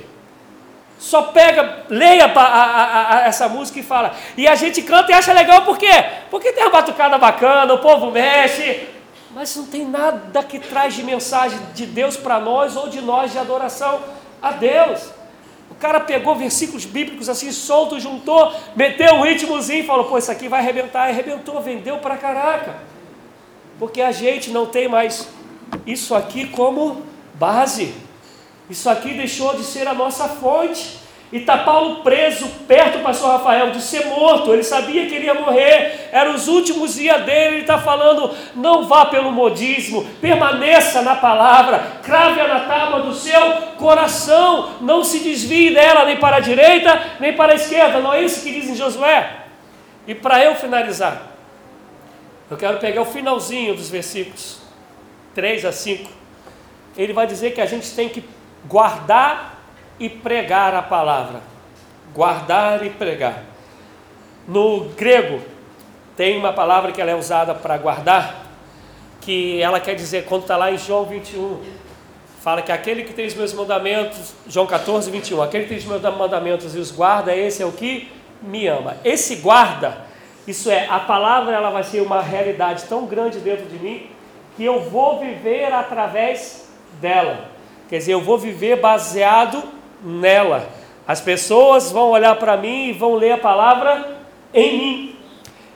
Só pega, leia a, a, a, essa música e fala. E a gente canta e acha legal, por quê? Porque tem uma batucada bacana, o povo mexe, mas não tem nada que traz de mensagem de Deus para nós ou de nós de adoração a Deus. Cara pegou versículos bíblicos assim, solto, juntou, meteu um ritmozinho e falou: pô, isso aqui vai arrebentar. Arrebentou, vendeu para caraca. Porque a gente não tem mais isso aqui como base. Isso aqui deixou de ser a nossa fonte. E está Paulo preso perto do pastor Rafael de ser morto. Ele sabia que ele ia morrer. Eram os últimos dias dele. Ele está falando: não vá pelo modismo, permaneça na palavra, crave-a na tábua do seu coração. Não se desvie dela nem para a direita nem para a esquerda. Não é isso que diz em Josué. E para eu finalizar, eu quero pegar o finalzinho dos versículos 3 a 5. Ele vai dizer que a gente tem que guardar e pregar a palavra. Guardar e pregar. No grego, tem uma palavra que ela é usada para guardar, que ela quer dizer, quando está lá em João 21, fala que aquele que tem os meus mandamentos, João 14, 21, aquele que tem os meus mandamentos e os guarda, esse é o que me ama. Esse guarda, isso é, a palavra ela vai ser uma realidade tão grande dentro de mim, que eu vou viver através dela. Quer dizer, eu vou viver baseado nela. As pessoas vão olhar para mim e vão ler a palavra em mim.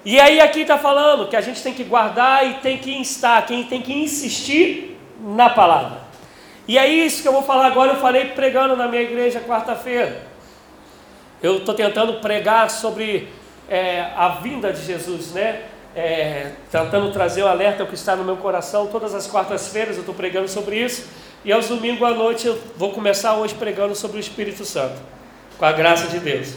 E aí aqui está falando que a gente tem que guardar e tem que instar, quem tem que insistir na palavra. E é isso que eu vou falar agora, eu falei pregando na minha igreja quarta-feira. Eu estou tentando pregar sobre é, a vinda de Jesus, né? É, tentando trazer o alerta ao que está no meu coração. Todas as quartas-feiras eu estou pregando sobre isso. E aos domingos à noite eu vou começar hoje pregando sobre o Espírito Santo, com a graça de Deus.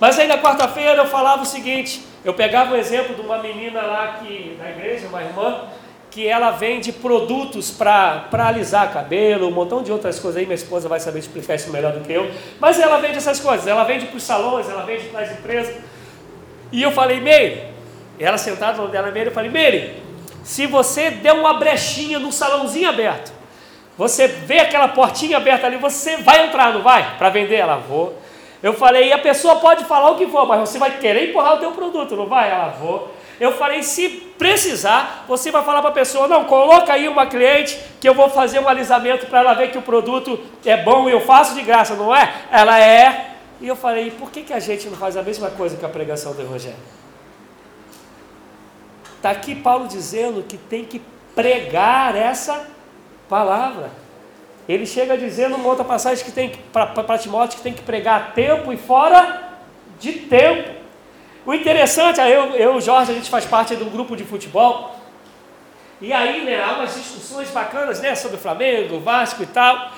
Mas aí na quarta-feira eu falava o seguinte: eu pegava o exemplo de uma menina lá que, na igreja, uma irmã, que ela vende produtos para alisar cabelo, um montão de outras coisas aí, minha esposa vai saber explicar isso melhor do que eu. Mas ela vende essas coisas, ela vende para os salões, ela vende para as empresas. E eu falei, Meire, ela sentada no dela, Meire, eu falei, Meire, se você der uma brechinha num salãozinho aberto, você vê aquela portinha aberta ali, você vai entrar, não vai? Para vender? Ela, vou. Eu falei, e a pessoa pode falar o que for, mas você vai querer empurrar o teu produto, não vai? Ela, vou. Eu falei, se precisar, você vai falar para a pessoa, não, coloca aí uma cliente que eu vou fazer um alisamento para ela ver que o produto é bom e eu faço de graça, não é? Ela é. E eu falei, por que, que a gente não faz a mesma coisa com a pregação do Evangelho? Está aqui Paulo dizendo que tem que pregar essa palavra. Ele chega dizendo uma outra passagem que tem para Timóteo que tem que pregar a tempo e fora de tempo. O interessante, eu, eu o Jorge, a gente faz parte de um grupo de futebol. E aí, né, há umas discussões bacanas, né, sobre o Flamengo, Vasco e tal.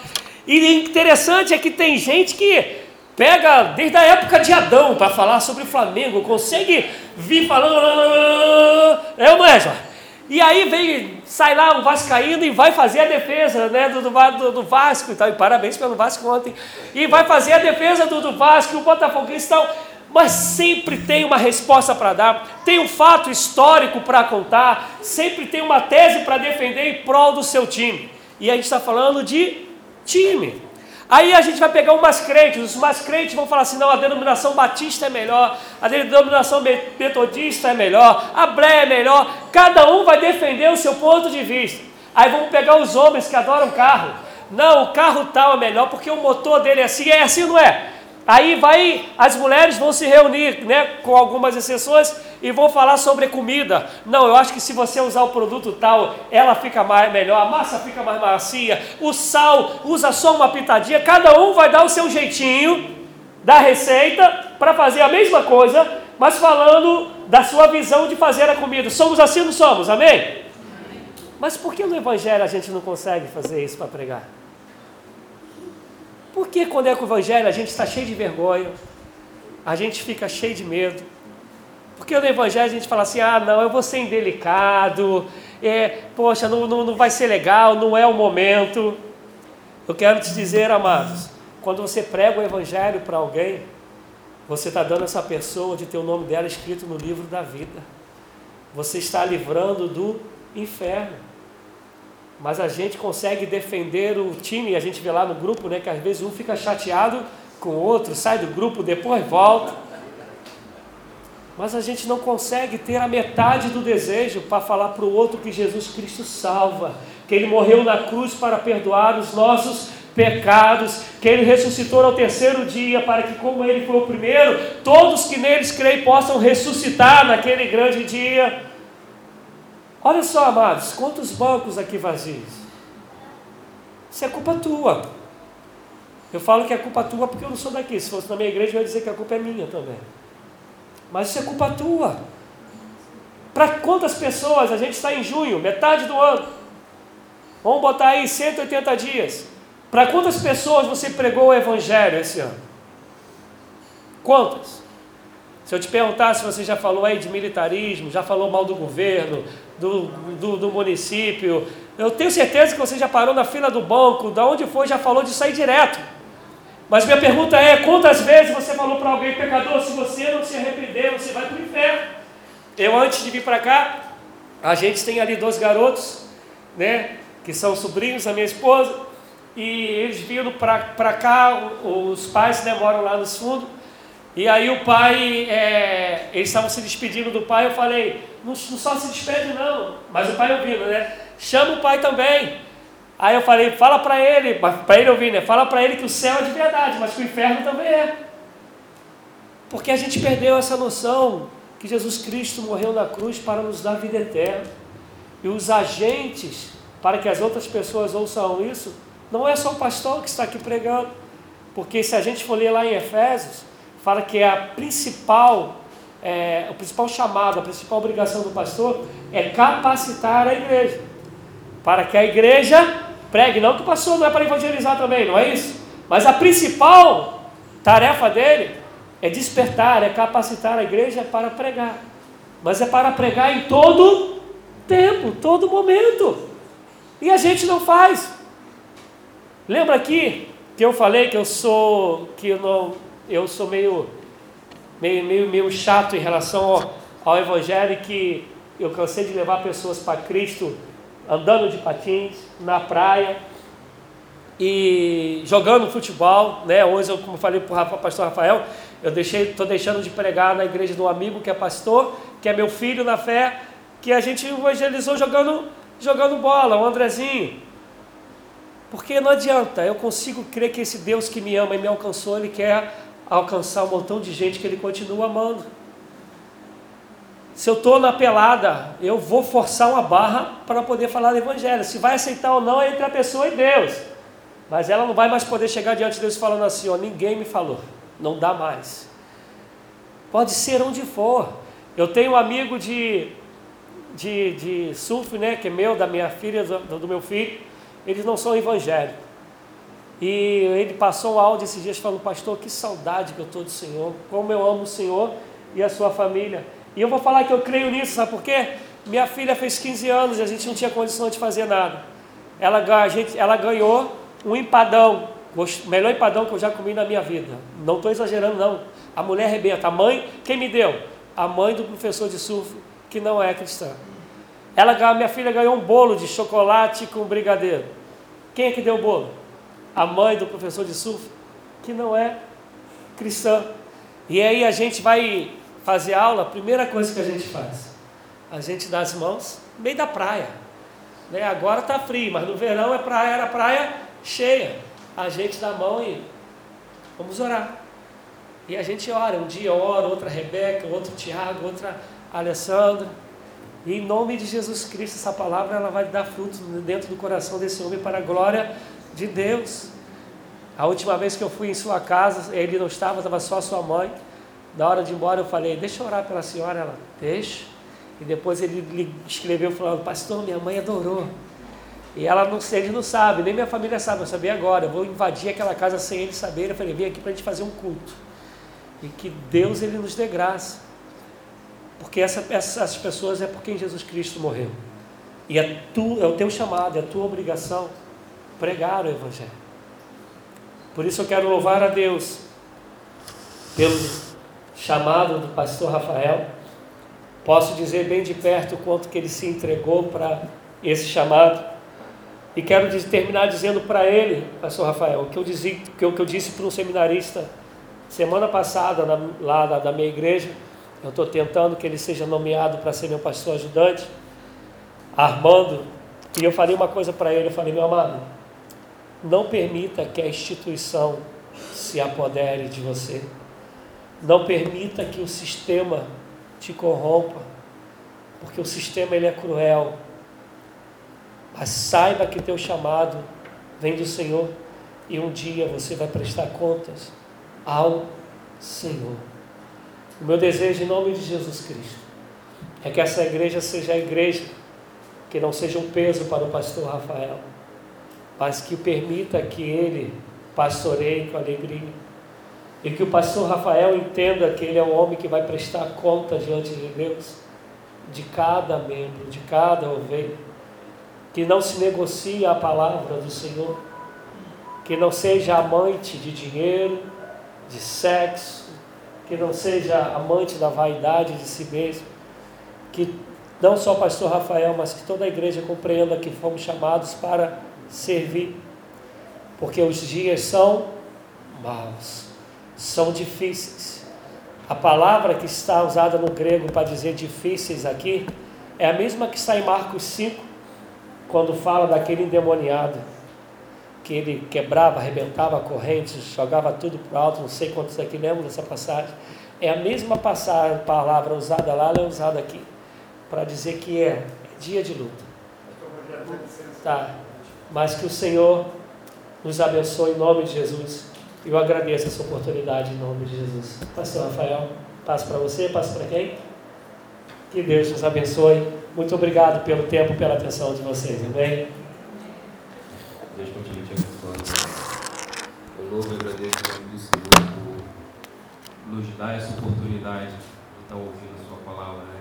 E interessante é que tem gente que pega desde a época de Adão para falar sobre o Flamengo, consegue vir falando. É não é, Jorge? E aí vem, sai lá o Vascaíno e vai fazer a defesa né, do, do, do Vasco e tal. E parabéns pelo Vasco ontem. E vai fazer a defesa do, do Vasco, o Botafoguense e tal. Mas sempre tem uma resposta para dar, tem um fato histórico para contar, sempre tem uma tese para defender em prol do seu time. E a gente está falando de time. Aí a gente vai pegar umas crentes, os mais crentes vão falar assim: não, a denominação batista é melhor, a denominação metodista é melhor, a Bré é melhor, cada um vai defender o seu ponto de vista. Aí vamos pegar os homens que adoram carro. Não, o carro tal é melhor porque o motor dele é assim, é assim, não é? Aí vai, as mulheres vão se reunir, né, com algumas exceções, e vão falar sobre comida. Não, eu acho que se você usar o produto tal, ela fica mais, melhor, a massa fica mais macia, o sal usa só uma pitadinha, cada um vai dar o seu jeitinho da receita para fazer a mesma coisa, mas falando da sua visão de fazer a comida. Somos assim ou não somos? Amém? Mas por que no Evangelho a gente não consegue fazer isso para pregar? Porque quando é com o Evangelho a gente está cheio de vergonha, a gente fica cheio de medo, Porque no Evangelho a gente fala assim: ah, não, eu vou ser indelicado, é, poxa, não, não, não vai ser legal, não é o momento. Eu quero te dizer, amados, quando você prega o Evangelho para alguém, você está dando essa pessoa de ter o nome dela escrito no livro da vida. Você está livrando do inferno. Mas a gente consegue defender o time, a gente vê lá no grupo, né, que às vezes um fica chateado com o outro, sai do grupo, depois volta. Mas a gente não consegue ter a metade do desejo para falar para o outro que Jesus Cristo salva, que Ele morreu na cruz para perdoar os nossos pecados, que Ele ressuscitou ao terceiro dia, para que, como Ele foi o primeiro, todos que neles creem possam ressuscitar naquele grande dia. Olha só, amados, quantos bancos aqui vazios? Isso é culpa tua. Eu falo que é culpa tua porque eu não sou daqui. Se fosse na minha igreja, eu ia dizer que a culpa é minha também. Mas isso é culpa tua. Para quantas pessoas? A gente está em junho, metade do ano. Vamos botar aí 180 dias. Para quantas pessoas você pregou o Evangelho esse ano? Quantas? Se eu te perguntar se você já falou aí de militarismo, já falou mal do governo, do, do, do, município, eu tenho certeza que você já parou na fila do banco, da onde foi, já falou de sair direto. Mas minha pergunta é: quantas vezes você falou para alguém, pecador, se você não se arrepender, você vai para o inferno? Eu, antes de vir para cá, a gente tem ali dois garotos, né, que são sobrinhos da minha esposa, e eles viram para cá, os pais né, moram lá nos fundos, e aí o pai, é, eles estavam se despedindo do pai, eu falei, não, não só se despede não, mas o pai ouvindo, né? Chama o pai também. Aí eu falei, fala para ele, para ele ouvir, né? Fala para ele que o céu é de verdade, mas que o inferno também é. Porque a gente perdeu essa noção que Jesus Cristo morreu na cruz para nos dar vida eterna. E os agentes para que as outras pessoas ouçam isso, não é só o pastor que está aqui pregando. Porque se a gente for ler lá em Efésios, fala que a principal, é, o principal chamado, a principal obrigação do pastor é capacitar a igreja. Para que a igreja pregue. Não que o pastor não é para evangelizar também, não é isso? Mas a principal tarefa dele é despertar, é capacitar a igreja para pregar. Mas é para pregar em todo tempo, todo momento. E a gente não faz. Lembra aqui que eu falei que eu sou que eu não eu sou meio, meio, meio, meio chato em relação ao, ao Evangelho, que eu cansei de levar pessoas para Cristo andando de patins na praia e jogando futebol, né? Hoje, eu, como falei para o pastor Rafael, eu deixei, estou deixando de pregar na igreja um amigo que é pastor, que é meu filho na fé, que a gente evangelizou jogando, jogando bola, o Andrezinho. Porque não adianta, eu consigo crer que esse Deus que me ama e me alcançou, Ele quer alcançar um montão de gente que ele continua amando. Se eu estou na pelada, eu vou forçar uma barra para poder falar do Evangelho. Se vai aceitar ou não é entre a pessoa e Deus. Mas ela não vai mais poder chegar diante de Deus falando assim: ó, ninguém me falou, não dá mais. Pode ser onde for. Eu tenho um amigo de, de, de surf, né, que é meu, da minha filha, do, do meu filho. Eles não são evangélicos. E ele passou um áudio esses dias falando, pastor, que saudade que eu estou do Senhor, como eu amo o Senhor e a sua família. E eu vou falar que eu creio nisso, sabe por quê? Minha filha fez 15 anos e a gente não tinha condição de fazer nada. Ela, a gente, ela ganhou um empadão, o melhor empadão que eu já comi na minha vida. Não estou exagerando, não. A mulher arrebenta. A mãe, quem me deu? A mãe do professor de surf, que não é cristã. Ela, minha filha ganhou um bolo de chocolate com brigadeiro. Quem é que deu o bolo? A mãe do professor de surf, que não é cristã. E aí a gente vai fazer aula, a primeira coisa que a gente faz, a gente dá as mãos no meio da praia. Né? Agora está frio, mas no verão é praia, era praia cheia. A gente dá a mão e vamos orar. E a gente ora, um dia ora, outra Rebeca, outro Tiago, outra Alessandra. E em nome de Jesus Cristo, essa palavra ela vai dar frutos dentro do coração desse homem para a glória de Deus. A última vez que eu fui em sua casa, ele não estava, estava só sua mãe. Na hora de ir embora, eu falei: Deixa eu orar pela senhora. Ela, deixa. E depois ele lhe escreveu falando: Pastor, minha mãe adorou. E ela não, ele não sabe, nem minha família sabe, eu sabia agora. Eu vou invadir aquela casa sem ele saber. Eu falei: Vem aqui para a gente fazer um culto. E que Deus ele nos dê graça Porque essa, essas pessoas é por quem Jesus Cristo morreu. E é, tu, é o teu chamado, é a tua obrigação pregar o Evangelho. Por isso eu quero louvar a Deus pelo chamado do pastor Rafael. Posso dizer bem de perto o quanto que ele se entregou para esse chamado. E quero terminar dizendo para ele, pastor Rafael, o que eu, dizia, eu, que eu disse para um seminarista semana passada na, lá da, da minha igreja. Eu estou tentando que ele seja nomeado para ser meu pastor ajudante, Armando. E eu falei uma coisa para ele, eu falei, meu amado, não permita que a instituição se apodere de você. Não permita que o sistema te corrompa, porque o sistema ele é cruel. Mas saiba que teu chamado vem do Senhor e um dia você vai prestar contas ao Senhor. O meu desejo em nome de Jesus Cristo é que essa igreja seja a igreja que não seja um peso para o pastor Rafael, mas que permita que ele pastoreie com alegria. E que o pastor Rafael entenda que ele é um homem que vai prestar conta diante de Deus, de cada membro, de cada ovelha. Que não se negocie a palavra do Senhor. Que não seja amante de dinheiro, de sexo. Que não seja amante da vaidade de si mesmo. Que não só o pastor Rafael, mas que toda a igreja compreenda que fomos chamados para servir, porque os dias são maus, são difíceis. A palavra que está usada no grego para dizer difíceis aqui é a mesma que está em Marcos 5, quando fala daquele endemoniado, que ele quebrava, arrebentava correntes, jogava tudo para o alto, não sei quantos aqui lembram dessa passagem. É a mesma passagem, palavra usada lá, ela é usada aqui, para dizer que é dia de luta. Tá mas que o Senhor nos abençoe em nome de Jesus. Eu agradeço essa oportunidade em nome de Jesus. Pastor Rafael, passo para você, passo para quem? Que Deus nos abençoe. Muito obrigado pelo tempo, pela atenção de vocês, amém? Deus continue te abençoando. Eu louvo e agradeço o nome do Senhor por nos dar essa oportunidade de estar ouvindo a Sua palavra, né?